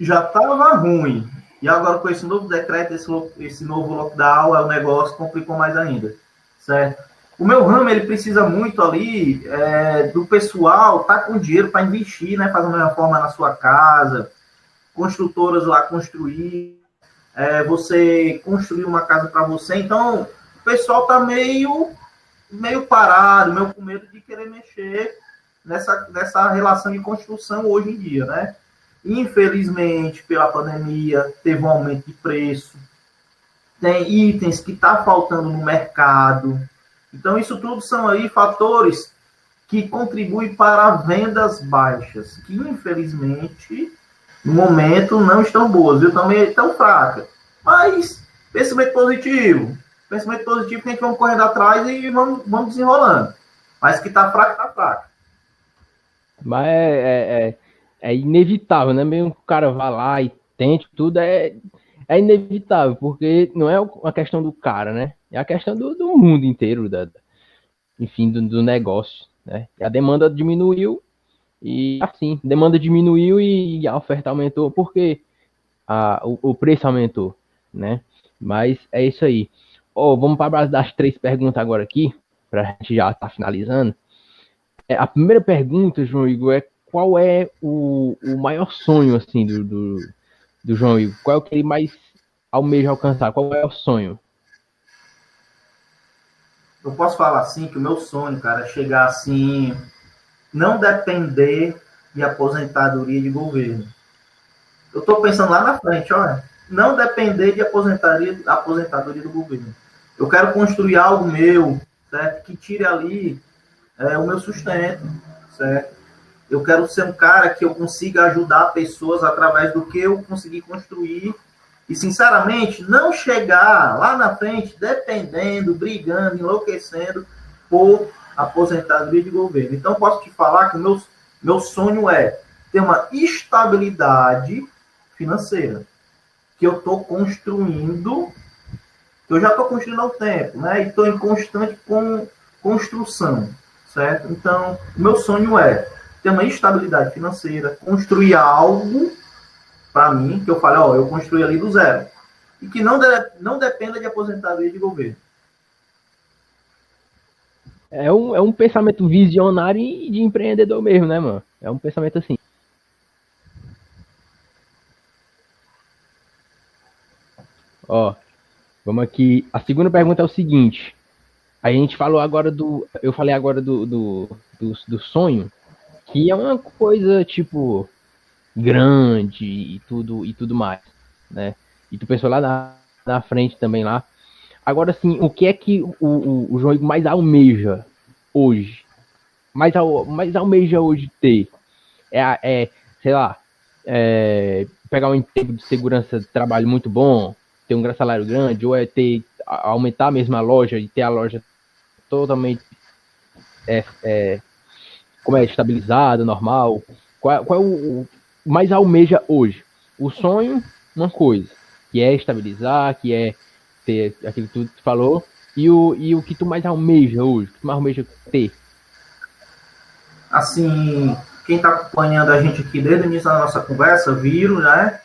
já tava ruim. E agora com esse novo decreto, esse, esse novo lockdown, o negócio complicou mais ainda. Certo? O meu ramo, ele precisa muito ali é, do pessoal tá com dinheiro para investir, né? Fazer uma reforma na sua casa, construtoras lá construir, é, você construir uma casa para você. Então, o pessoal tá meio, meio parado, meio com medo de querer mexer nessa, nessa relação de construção hoje em dia, né? Infelizmente, pela pandemia, teve um aumento de preço. Tem itens que tá faltando no mercado então, isso tudo são aí fatores que contribuem para vendas baixas, que infelizmente no momento não estão boas, viu? Também estão fracas. Mas pensamento positivo, pensamento positivo que a gente vamos correndo atrás e vamos, vamos desenrolando. Mas que está fraco, está fraco. Mas é, é, é, é, inevitável, né? Mesmo que o cara vá lá e tente tudo, é, é inevitável, porque não é uma questão do cara, né? É a questão do, do mundo inteiro, da, enfim, do, do, negócio. Né? A demanda diminuiu e assim, demanda diminuiu e a oferta aumentou porque a, o, o preço aumentou, né? Mas é isso aí. Oh, vamos para a base das três perguntas agora aqui, para a gente já estar tá finalizando. É, a primeira pergunta, João Igor, é qual é o, o maior sonho assim do, do, do João Igor? Qual é o que ele mais almeja alcançar? Qual é o sonho? eu posso falar assim que o meu sonho, cara, é chegar assim, não depender de aposentadoria de governo. Eu estou pensando lá na frente, olha, não depender de aposentadoria, aposentadoria do governo. Eu quero construir algo meu, certo? Que tire ali é, o meu sustento, certo? Eu quero ser um cara que eu consiga ajudar pessoas através do que eu consegui construir e, sinceramente, não chegar lá na frente dependendo, brigando, enlouquecendo por aposentadoria de governo. Então, posso te falar que meu, meu sonho é ter uma estabilidade financeira que eu estou construindo, que eu já estou construindo há um tempo, né? E estou em constante com, construção, certo? Então, meu sonho é ter uma estabilidade financeira, construir algo para mim, que eu falei, ó, eu construí ali do zero. E que não, de, não dependa de aposentadoria de governo. É um, é um pensamento visionário e de empreendedor mesmo, né, mano? É um pensamento assim. Ó, vamos aqui. A segunda pergunta é o seguinte. A gente falou agora do. Eu falei agora do, do, do, do sonho, que é uma coisa tipo grande e tudo e tudo mais, né? E tu pensou lá na, na frente também lá. Agora sim, o que é que o, o, o João mais almeja hoje? Mais, al, mais almeja hoje ter? É, é sei lá, é, pegar um emprego de segurança de trabalho muito bom, ter um salário grande, ou é ter aumentar mesmo a loja e ter a loja totalmente é, é, como é estabilizada, normal. Qual, qual é o, mais almeja hoje? O sonho, uma coisa. que é estabilizar, que é ter aquilo que tu falou, e o, e o que tu mais almeja hoje, o que tu mais almeja ter? Assim, quem está acompanhando a gente aqui desde o início da nossa conversa, viram, né?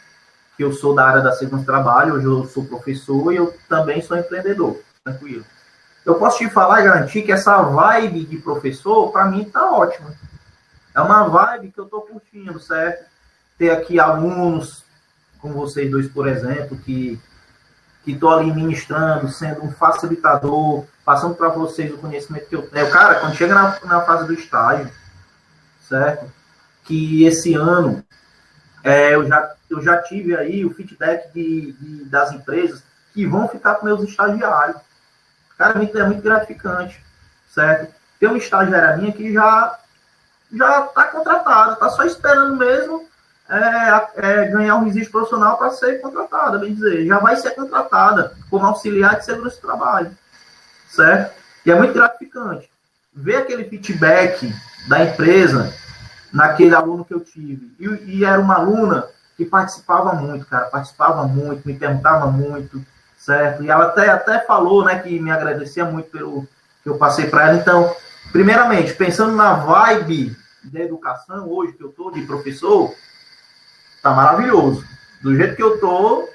Que eu sou da área da segurança do trabalho, hoje eu sou professor e eu também sou empreendedor, tranquilo. Eu posso te falar e garantir que essa vibe de professor, para mim, tá ótima. É uma vibe que eu tô curtindo, certo? Ter aqui alunos, como vocês dois, por exemplo, que que estou ali ministrando, sendo um facilitador, passando para vocês o conhecimento que eu tenho. Cara, quando chega na, na fase do estágio, certo? Que esse ano é, eu, já, eu já tive aí o feedback de, de, das empresas que vão ficar com meus estagiários. Cara, é muito, é muito gratificante, certo? Tem uma estagiária minha que já já está contratada, está só esperando mesmo é, é, ganhar um registro profissional para ser contratada, bem dizer, já vai ser contratada como auxiliar de segurança do trabalho, certo? E é muito gratificante ver aquele feedback da empresa naquele aluno que eu tive. E, e, era uma aluna que participava muito, cara, participava muito, me perguntava muito, certo? E ela até, até falou, né, que me agradecia muito pelo que eu passei para ela. Então, primeiramente, pensando na vibe da educação hoje que eu tô de professor, tá maravilhoso. Do jeito que eu tô,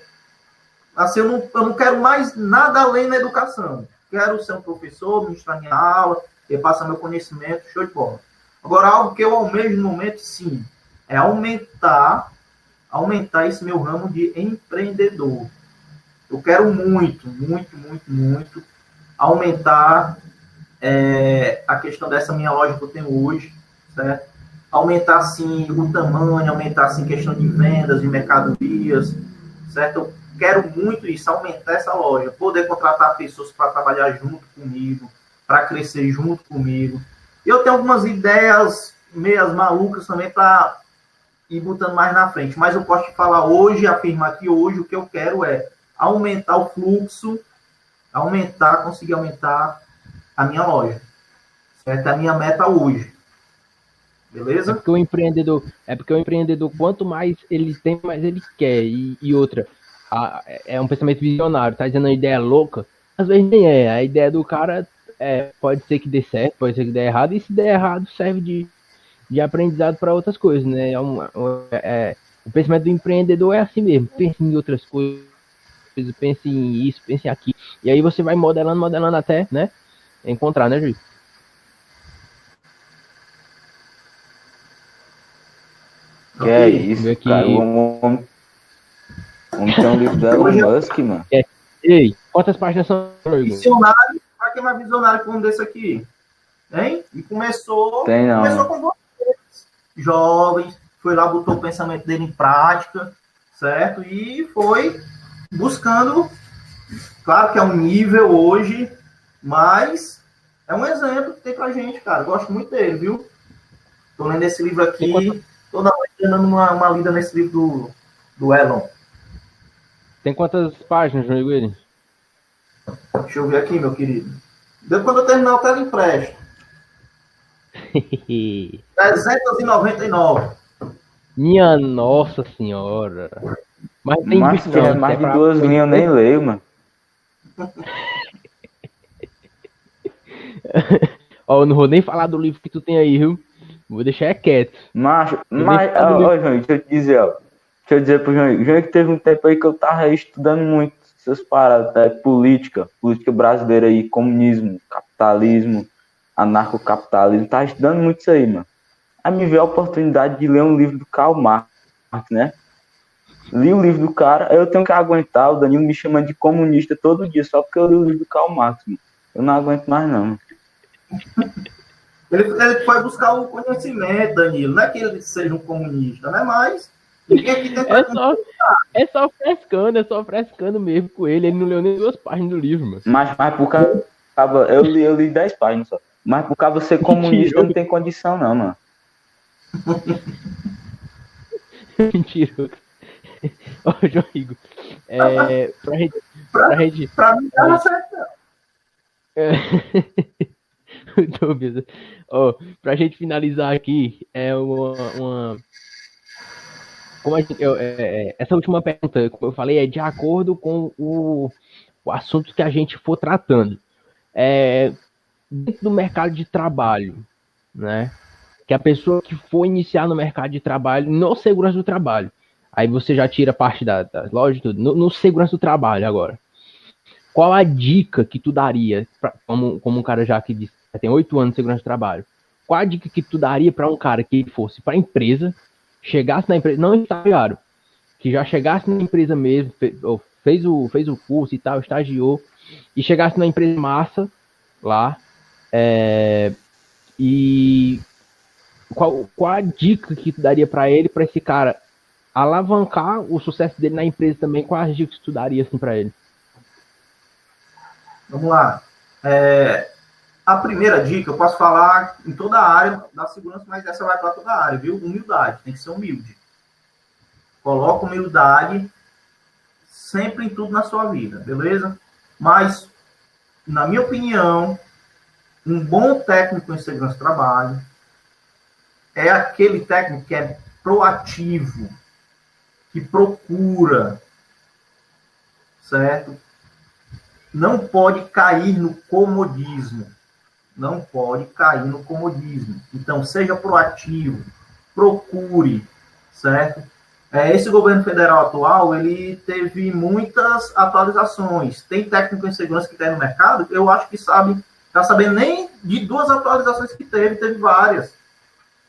assim, eu não, eu não quero mais nada além da educação. Quero ser um professor, ministrar minha aula, repassar meu conhecimento, show de bola. Agora, algo que eu almejo no momento, sim, é aumentar, aumentar esse meu ramo de empreendedor. Eu quero muito, muito, muito, muito aumentar é, a questão dessa minha loja que eu tenho hoje, certo? aumentar assim o tamanho, aumentar assim questão de vendas, de mercadorias, certo? Eu quero muito isso, aumentar essa loja, poder contratar pessoas para trabalhar junto comigo, para crescer junto comigo. Eu tenho algumas ideias meias malucas também para ir botando mais na frente, mas eu posso te falar hoje, afirmar que hoje o que eu quero é aumentar o fluxo, aumentar, conseguir aumentar a minha loja. Certo? É a minha meta hoje. Beleza? É porque o empreendedor, é porque o empreendedor, quanto mais ele tem, mais ele quer. E, e outra, a, é um pensamento visionário, tá dizendo uma ideia louca, às vezes nem é. A ideia do cara é, pode ser que dê certo, pode ser que dê errado, e se der errado, serve de, de aprendizado para outras coisas, né? É, uma, é, o pensamento do empreendedor é assim mesmo, pense em outras coisas, pense em isso, pense em aquilo. E aí você vai modelando, modelando até, né? Encontrar, né, Juiz? Que é isso, aqui... cara. Vamos, vamos ter um livro do Elon Musk, mano. É. Ei, quantas páginas são? Visionário, pra quem é mais visionário como desse aqui? Hein? E começou, Tem, não. começou com vocês, jovens, foi lá, botou o pensamento dele em prática, certo? E foi buscando, claro que é um nível hoje, mas é um exemplo que tem pra gente, cara. Gosto muito dele, viu? Tô lendo esse livro aqui toda noite dando uma, uma lida nesse livro do, do Elon. Tem quantas páginas, João Iguiri? Deixa eu ver aqui, meu querido. Deu quando eu terminar o tela empresto. 399. Minha nossa senhora. Mas tem mais, não, é mais de duas linhas eu nem leio, mano. Ó, eu não vou nem falar do livro que tu tem aí, viu? Vou deixar é quieto. Macho, mas, ó, ó, João, deixa eu te dizer, ó. Deixa eu dizer pro João, João que teve um tempo aí que eu tava estudando muito essas paradas, tá? política, política brasileira aí, comunismo, capitalismo, anarcocapitalismo, tava estudando muito isso aí, mano. Aí me veio a oportunidade de ler um livro do Karl Marx, né? Li o livro do cara, aí eu tenho que aguentar, o Danilo me chamando de comunista todo dia, só porque eu li o livro do Karl Marx, mano. Eu não aguento mais, não. Ele, ele foi buscar o conhecimento, Danilo. Não é que ele seja um comunista, né? Mas é só, é só frescando, é só frescando mesmo com ele. Ele não leu nem duas páginas do livro, mano. Mas, mas por causa. Eu li, eu li dez páginas só. Mas por causa ser comunista não tem condição, não, mano. Mentira. Ó, João Igor. É, pra gente. Pra, pra, mim, tá certo. Dúvida. Ó, pra gente finalizar aqui, é uma, uma, como gente, eu, é, é, essa última pergunta, como eu falei, é de acordo com o, o assunto que a gente for tratando. É, dentro do mercado de trabalho, né? Que a pessoa que for iniciar no mercado de trabalho, no segurança do trabalho, aí você já tira parte da, da loja, tudo, no, no segurança do trabalho agora. Qual a dica que tu daria, pra, como, como um cara já que diz, tem oito anos de segurança do trabalho, qual a dica que tu daria para um cara que fosse para empresa, chegasse na empresa, não estagiário, que já chegasse na empresa mesmo, fez o, fez o curso e tal, estagiou, e chegasse na empresa massa lá, é, e qual, qual a dica que tu daria para ele, para esse cara alavancar o sucesso dele na empresa também? Qual a dica que daria assim para ele? Vamos lá. É, a primeira dica, eu posso falar em toda a área da segurança, mas essa vai para toda a área, viu? Humildade, tem que ser humilde. Coloca humildade sempre em tudo na sua vida, beleza? Mas, na minha opinião, um bom técnico em segurança do trabalho é aquele técnico que é proativo, que procura, certo? Não pode cair no comodismo. Não pode cair no comodismo. Então, seja proativo, procure, certo? É, esse governo federal atual, ele teve muitas atualizações. Tem técnico em segurança que tem no mercado, eu acho que sabe, está sabendo nem de duas atualizações que teve, teve várias.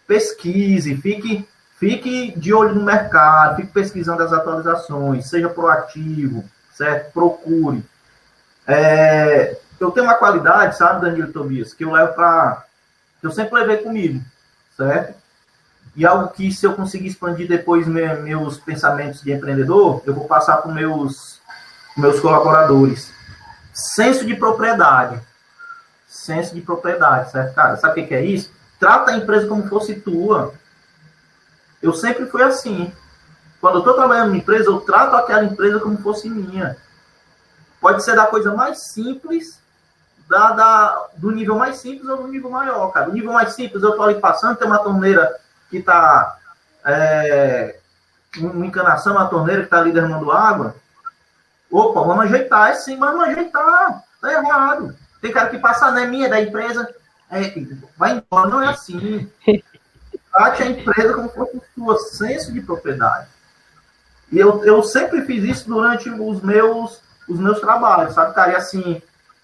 Pesquise, fique, fique de olho no mercado, fique pesquisando as atualizações, seja proativo, certo? Procure. É, eu tenho uma qualidade, sabe, Danilo Tobias, que eu levo para. que eu sempre levei comigo, certo? e algo que se eu conseguir expandir depois meus pensamentos de empreendedor, eu vou passar para meus meus colaboradores. Senso de propriedade. Senso de propriedade, certo, cara? Sabe o que é isso? Trata a empresa como fosse tua. Eu sempre fui assim. Quando eu estou trabalhando numa empresa, eu trato aquela empresa como fosse minha. Pode ser da coisa mais simples, da, da, do nível mais simples ou do nível maior, cara. O nível mais simples, eu estou ali passando, tem uma torneira que está é, uma encanação, uma torneira que está ali derramando água. Opa, vamos ajeitar. É sim, vamos ajeitar. Tá errado. Tem cara que passa a anemia da empresa, é, vai embora. Não é assim. Trate a empresa como fosse sua senso de propriedade. E eu, eu sempre fiz isso durante os meus, os meus trabalhos, sabe, cara? E assim,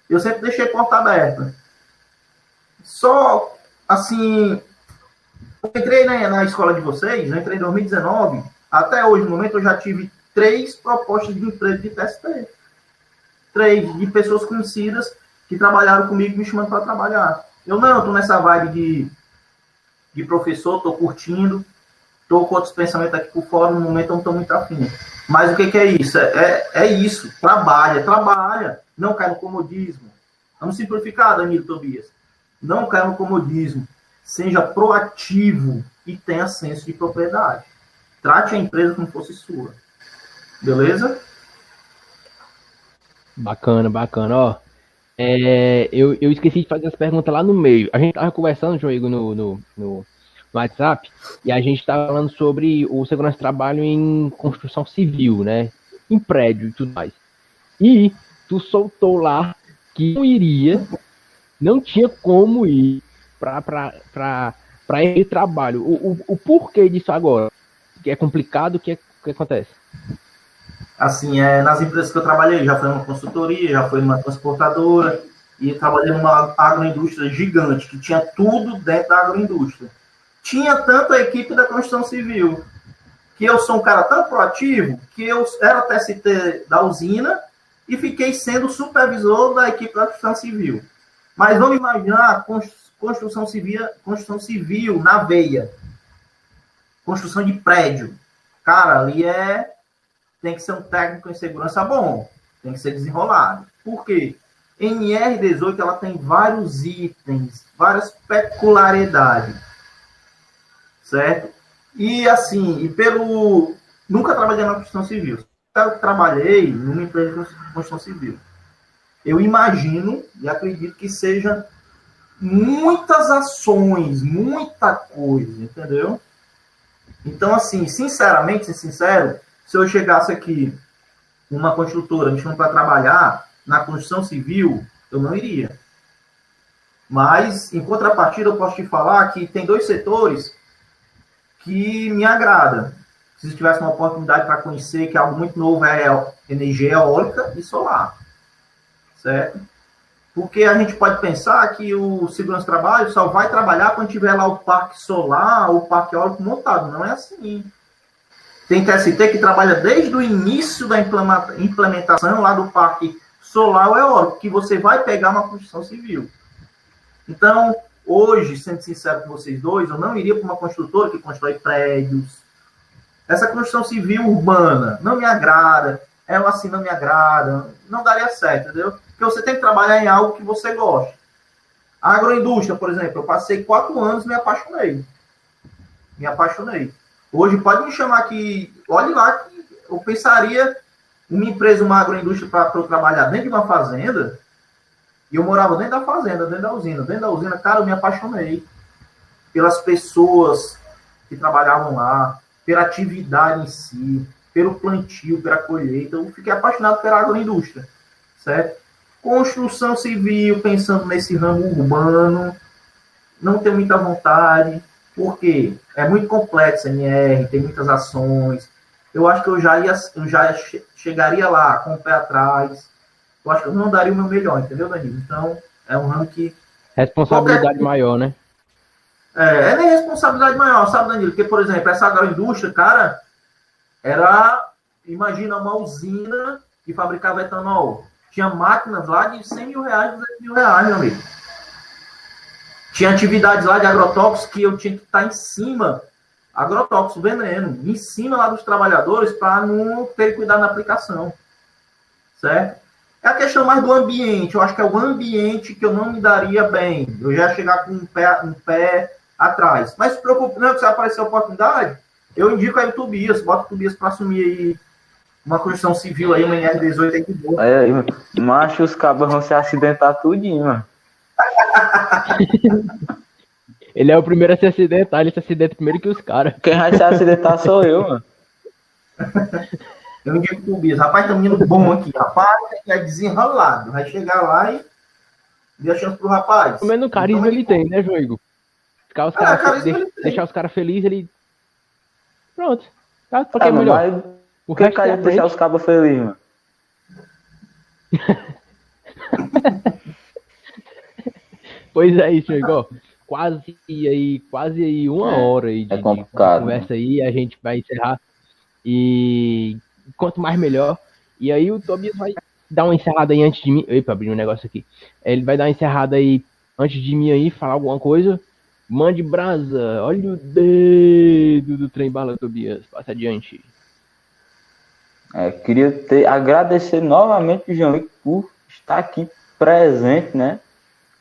eu sempre deixei porta aberta. Só, assim, eu entrei na, na escola de vocês, eu entrei em 2019, até hoje, no momento, eu já tive três propostas de emprego de TST. Três, de pessoas conhecidas que trabalharam comigo me chamando para trabalhar. Eu não, estou nessa vibe de, de professor, estou curtindo, estou com outros pensamentos aqui por fora, no momento não estou muito afim. Mas o que, que é isso? É, é, isso, trabalha, trabalha, não cai no comodismo. Vamos simplificar, Danilo Tobias. Não cai no comodismo seja proativo e tenha senso de propriedade. Trate a empresa como fosse sua. Beleza? Bacana, bacana. Ó, é, eu, eu esqueci de fazer as perguntas lá no meio. A gente tava conversando, João Igor, no, no, no, WhatsApp, e a gente tava falando sobre o segurança de trabalho em construção civil, né? Em prédio e tudo mais. E tu soltou lá que não iria, não tinha como ir para esse trabalho. O, o, o, porquê disso agora? Que é complicado, o que, é, que acontece? Assim, é, nas empresas que eu trabalhei, já foi uma consultoria, já foi uma transportadora, e trabalhei numa agroindústria gigante, que tinha tudo dentro da agroindústria. Tinha tanto a equipe da construção civil, que eu sou um cara tão proativo, que eu era TST da usina e fiquei sendo supervisor da equipe da construção civil. Mas vamos imaginar construção civil, construção civil na veia. Construção de prédio. Cara, ali é. Tem que ser um técnico em segurança bom. Tem que ser desenrolado. Por quê? NR18 ela tem vários itens, várias peculiaridades. Certo? E assim, e pelo. Nunca trabalhei na construção civil. Eu trabalhei numa empresa de construção civil. Eu imagino e acredito que seja muitas ações, muita coisa, entendeu? Então, assim, sinceramente, sincero, se eu chegasse aqui numa construtora me chamando para trabalhar na construção civil, eu não iria. Mas, em contrapartida, eu posso te falar que tem dois setores que me agrada. Se tivesse uma oportunidade para conhecer que algo muito novo é energia eólica e solar. Certo? Porque a gente pode pensar que o segurança de trabalho só vai trabalhar quando tiver lá o parque solar ou o parque eólico montado. Não é assim. Tem TST que trabalha desde o início da implementação lá do parque solar ou eólico, que você vai pegar uma construção civil. Então, hoje, sendo sincero com vocês dois, eu não iria para uma construtora que constrói prédios. Essa construção civil urbana não me agrada, ela assim não me agrada, não daria certo, entendeu? Porque você tem que trabalhar em algo que você gosta. A agroindústria, por exemplo, eu passei quatro anos e me apaixonei. Me apaixonei. Hoje pode me chamar aqui, olhe lá, que eu pensaria uma empresa, uma agroindústria para eu trabalhar dentro de uma fazenda, e eu morava dentro da fazenda, dentro da usina. Dentro da usina, cara, eu me apaixonei pelas pessoas que trabalhavam lá, pela atividade em si, pelo plantio, pela colheita. Eu fiquei apaixonado pela agroindústria, certo? Construção civil, pensando nesse ramo urbano, não tenho muita vontade, porque é muito complexo MR, tem muitas ações. Eu acho que eu já ia, eu já chegaria lá com o pé atrás, eu acho que eu não daria o meu melhor, entendeu, Danilo? Então, é um ramo que. Responsabilidade qualquer... maior, né? É, é responsabilidade maior, sabe, Danilo? Porque, por exemplo, essa agroindústria, cara, era. Imagina uma usina que fabricava etanol. Tinha máquinas lá de 100 mil reais, 200 mil reais, meu amigo. Tinha atividades lá de agrotóxicos que eu tinha que estar em cima, agrotóxico, veneno, em cima lá dos trabalhadores para não ter cuidado na aplicação. Certo? É a questão mais do ambiente. Eu acho que é o ambiente que eu não me daria bem. Eu já chegar com um pé, um pé atrás. Mas se preocupe, não, se aparecer a oportunidade, eu indico aí o Tobias. Bota o Tobias para assumir aí uma construção civil aí, uma NR18 aí de boa. É, macho, os cabos vão se acidentar tudinho, mano. ele é o primeiro a se acidentar, ele se acidenta primeiro que os caras. Quem vai se acidentar sou eu, mano. Eu indico pro Bias, rapaz, tá um menino bom aqui, rapaz, é desenrolado. Vai chegar lá e dê a chance pro rapaz. Pelo menos carisma então, ele tem, né, Joigo? Ficar os ah, cara, de, deixar os caras felizes, ele. Pronto. Tá, porque ah, é melhor. Mas... O que cara é deixar os cabos felizes, mano? pois é, isso. Quase aí, quase aí uma é, hora aí de, é complicado, de conversa aí, a gente vai encerrar. E quanto mais melhor. E aí o Tobias vai dar uma encerrada aí antes de mim. Epa, abri um negócio aqui. Ele vai dar uma encerrada aí antes de mim aí, falar alguma coisa. Mande brasa, olha o dedo do trem bala, Tobias. Passa adiante. É, queria ter, agradecer novamente o João por estar aqui presente, né?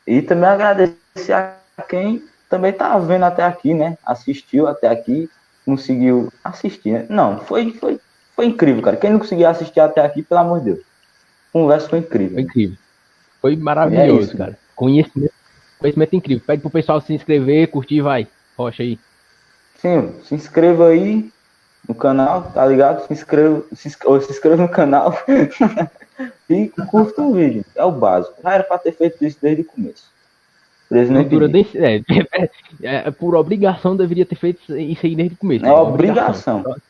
E também agradecer a quem também tá vendo até aqui, né? Assistiu até aqui, conseguiu assistir, né? Não, foi, foi foi incrível, cara. Quem não conseguiu assistir até aqui, pelo amor de Deus. A conversa foi incrível. Foi incrível. Foi maravilhoso, é isso, cara. Conhecimento, conhecimento incrível. Pede pro pessoal se inscrever, curtir, vai. Rocha aí. Sim, se inscreva aí no canal, tá ligado? Se inscreva, se, inscreva, se inscreva no canal e curta o vídeo. É o básico. Já era pra ter feito isso desde o começo. Dura desse, é, é, é, por obrigação deveria ter feito isso aí desde o começo. É obrigação. obrigação.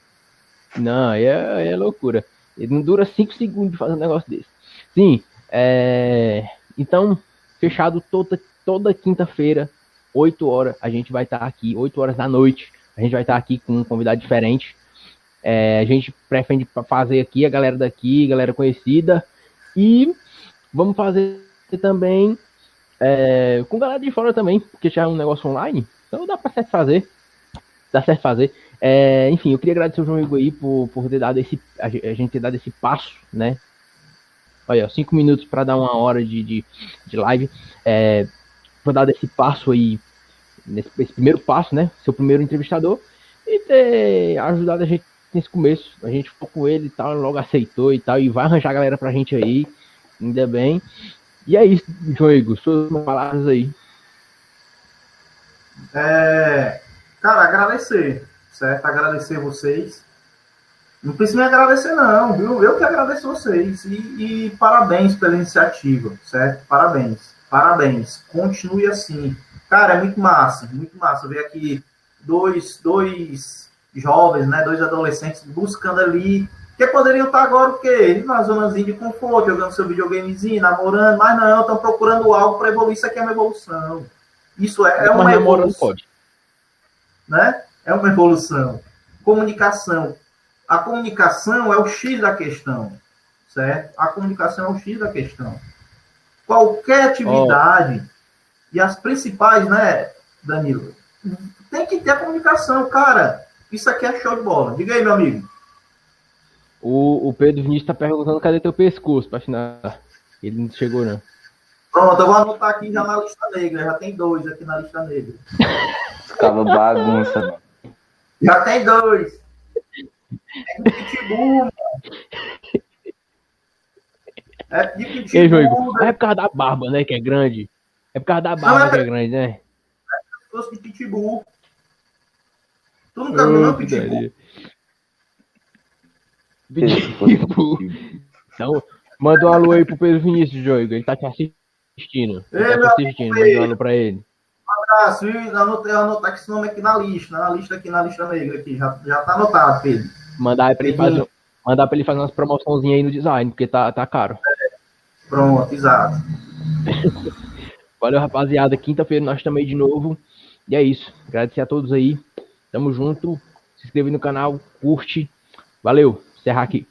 Não, é, é loucura. Ele não dura 5 segundos de fazer um negócio desse. Sim, é... então, fechado toda, toda quinta-feira, 8 horas, a gente vai estar tá aqui, 8 horas da noite, a gente vai estar tá aqui com um convidado diferente. É, a gente pretende fazer aqui, a galera daqui, galera conhecida, e vamos fazer também é, com galera de fora também, porque já é um negócio online, então dá pra certo fazer. Dá certo fazer. É, enfim, eu queria agradecer o João Igor aí por, por ter dado esse, a gente ter dado esse passo, né? Olha, cinco minutos para dar uma hora de, de, de live. É, por dar esse passo aí, nesse, esse primeiro passo, né? Seu primeiro entrevistador, e ter ajudado a gente nesse começo. A gente ficou com ele e tal, logo aceitou e tal, e vai arranjar a galera pra gente aí, ainda bem. E é isso, João Igor, suas palavras aí. É, cara, agradecer certo? Agradecer vocês. Não precisa me agradecer, não, viu? Eu que agradeço vocês. E, e parabéns pela iniciativa, certo? Parabéns. Parabéns. Continue assim. Cara, é muito massa, muito massa ver aqui dois, dois jovens, né? Dois adolescentes buscando ali. Que poderiam estar agora o quê? Na zonazinha de conforto, jogando seu videogamezinho, namorando, mas não, estão procurando algo para evoluir. Isso aqui é uma evolução. Isso é, é uma evolução. Pode. Né? É uma evolução. Comunicação. A comunicação é o X da questão. Certo? A comunicação é o X da questão. Qualquer atividade, oh. e as principais, né, Danilo? Tem que ter a comunicação, cara. Isso aqui é show de bola. Diga aí, meu amigo. O, o Pedro Vinícius está perguntando cadê teu pescoço para assinar. Ele não chegou, não. Pronto, eu vou anotar aqui já na lista negra. Já tem dois aqui na lista negra. Ficava bagunça, mano. Já tem dois. É de pitbull, É de pitbull. É por causa da barba, né? Que é grande. É por causa da barba não, é... que é grande, né? É pescoço de pitbull. Tu nunca viu, não, pitbull? Pitbull. Então, manda um alô aí pro Pedro Vinícius, Joigo. Ele tá te assistindo. Ele Ei, tá te assistindo. Manda um alô pra ele abraço. E anotei, anotar esse nome aqui na lista, na lista aqui, na lista negra aqui. Já, já tá anotado, Pedro. Mandar pra ele fazer, mandar pra ele fazer umas promoçãozinhas aí no design, porque tá, tá caro. É, pronto, exato. Valeu, rapaziada. Quinta-feira nós também de novo. E é isso. Agradecer a todos aí. Tamo junto. Se inscreve no canal, curte. Valeu. Encerrar aqui.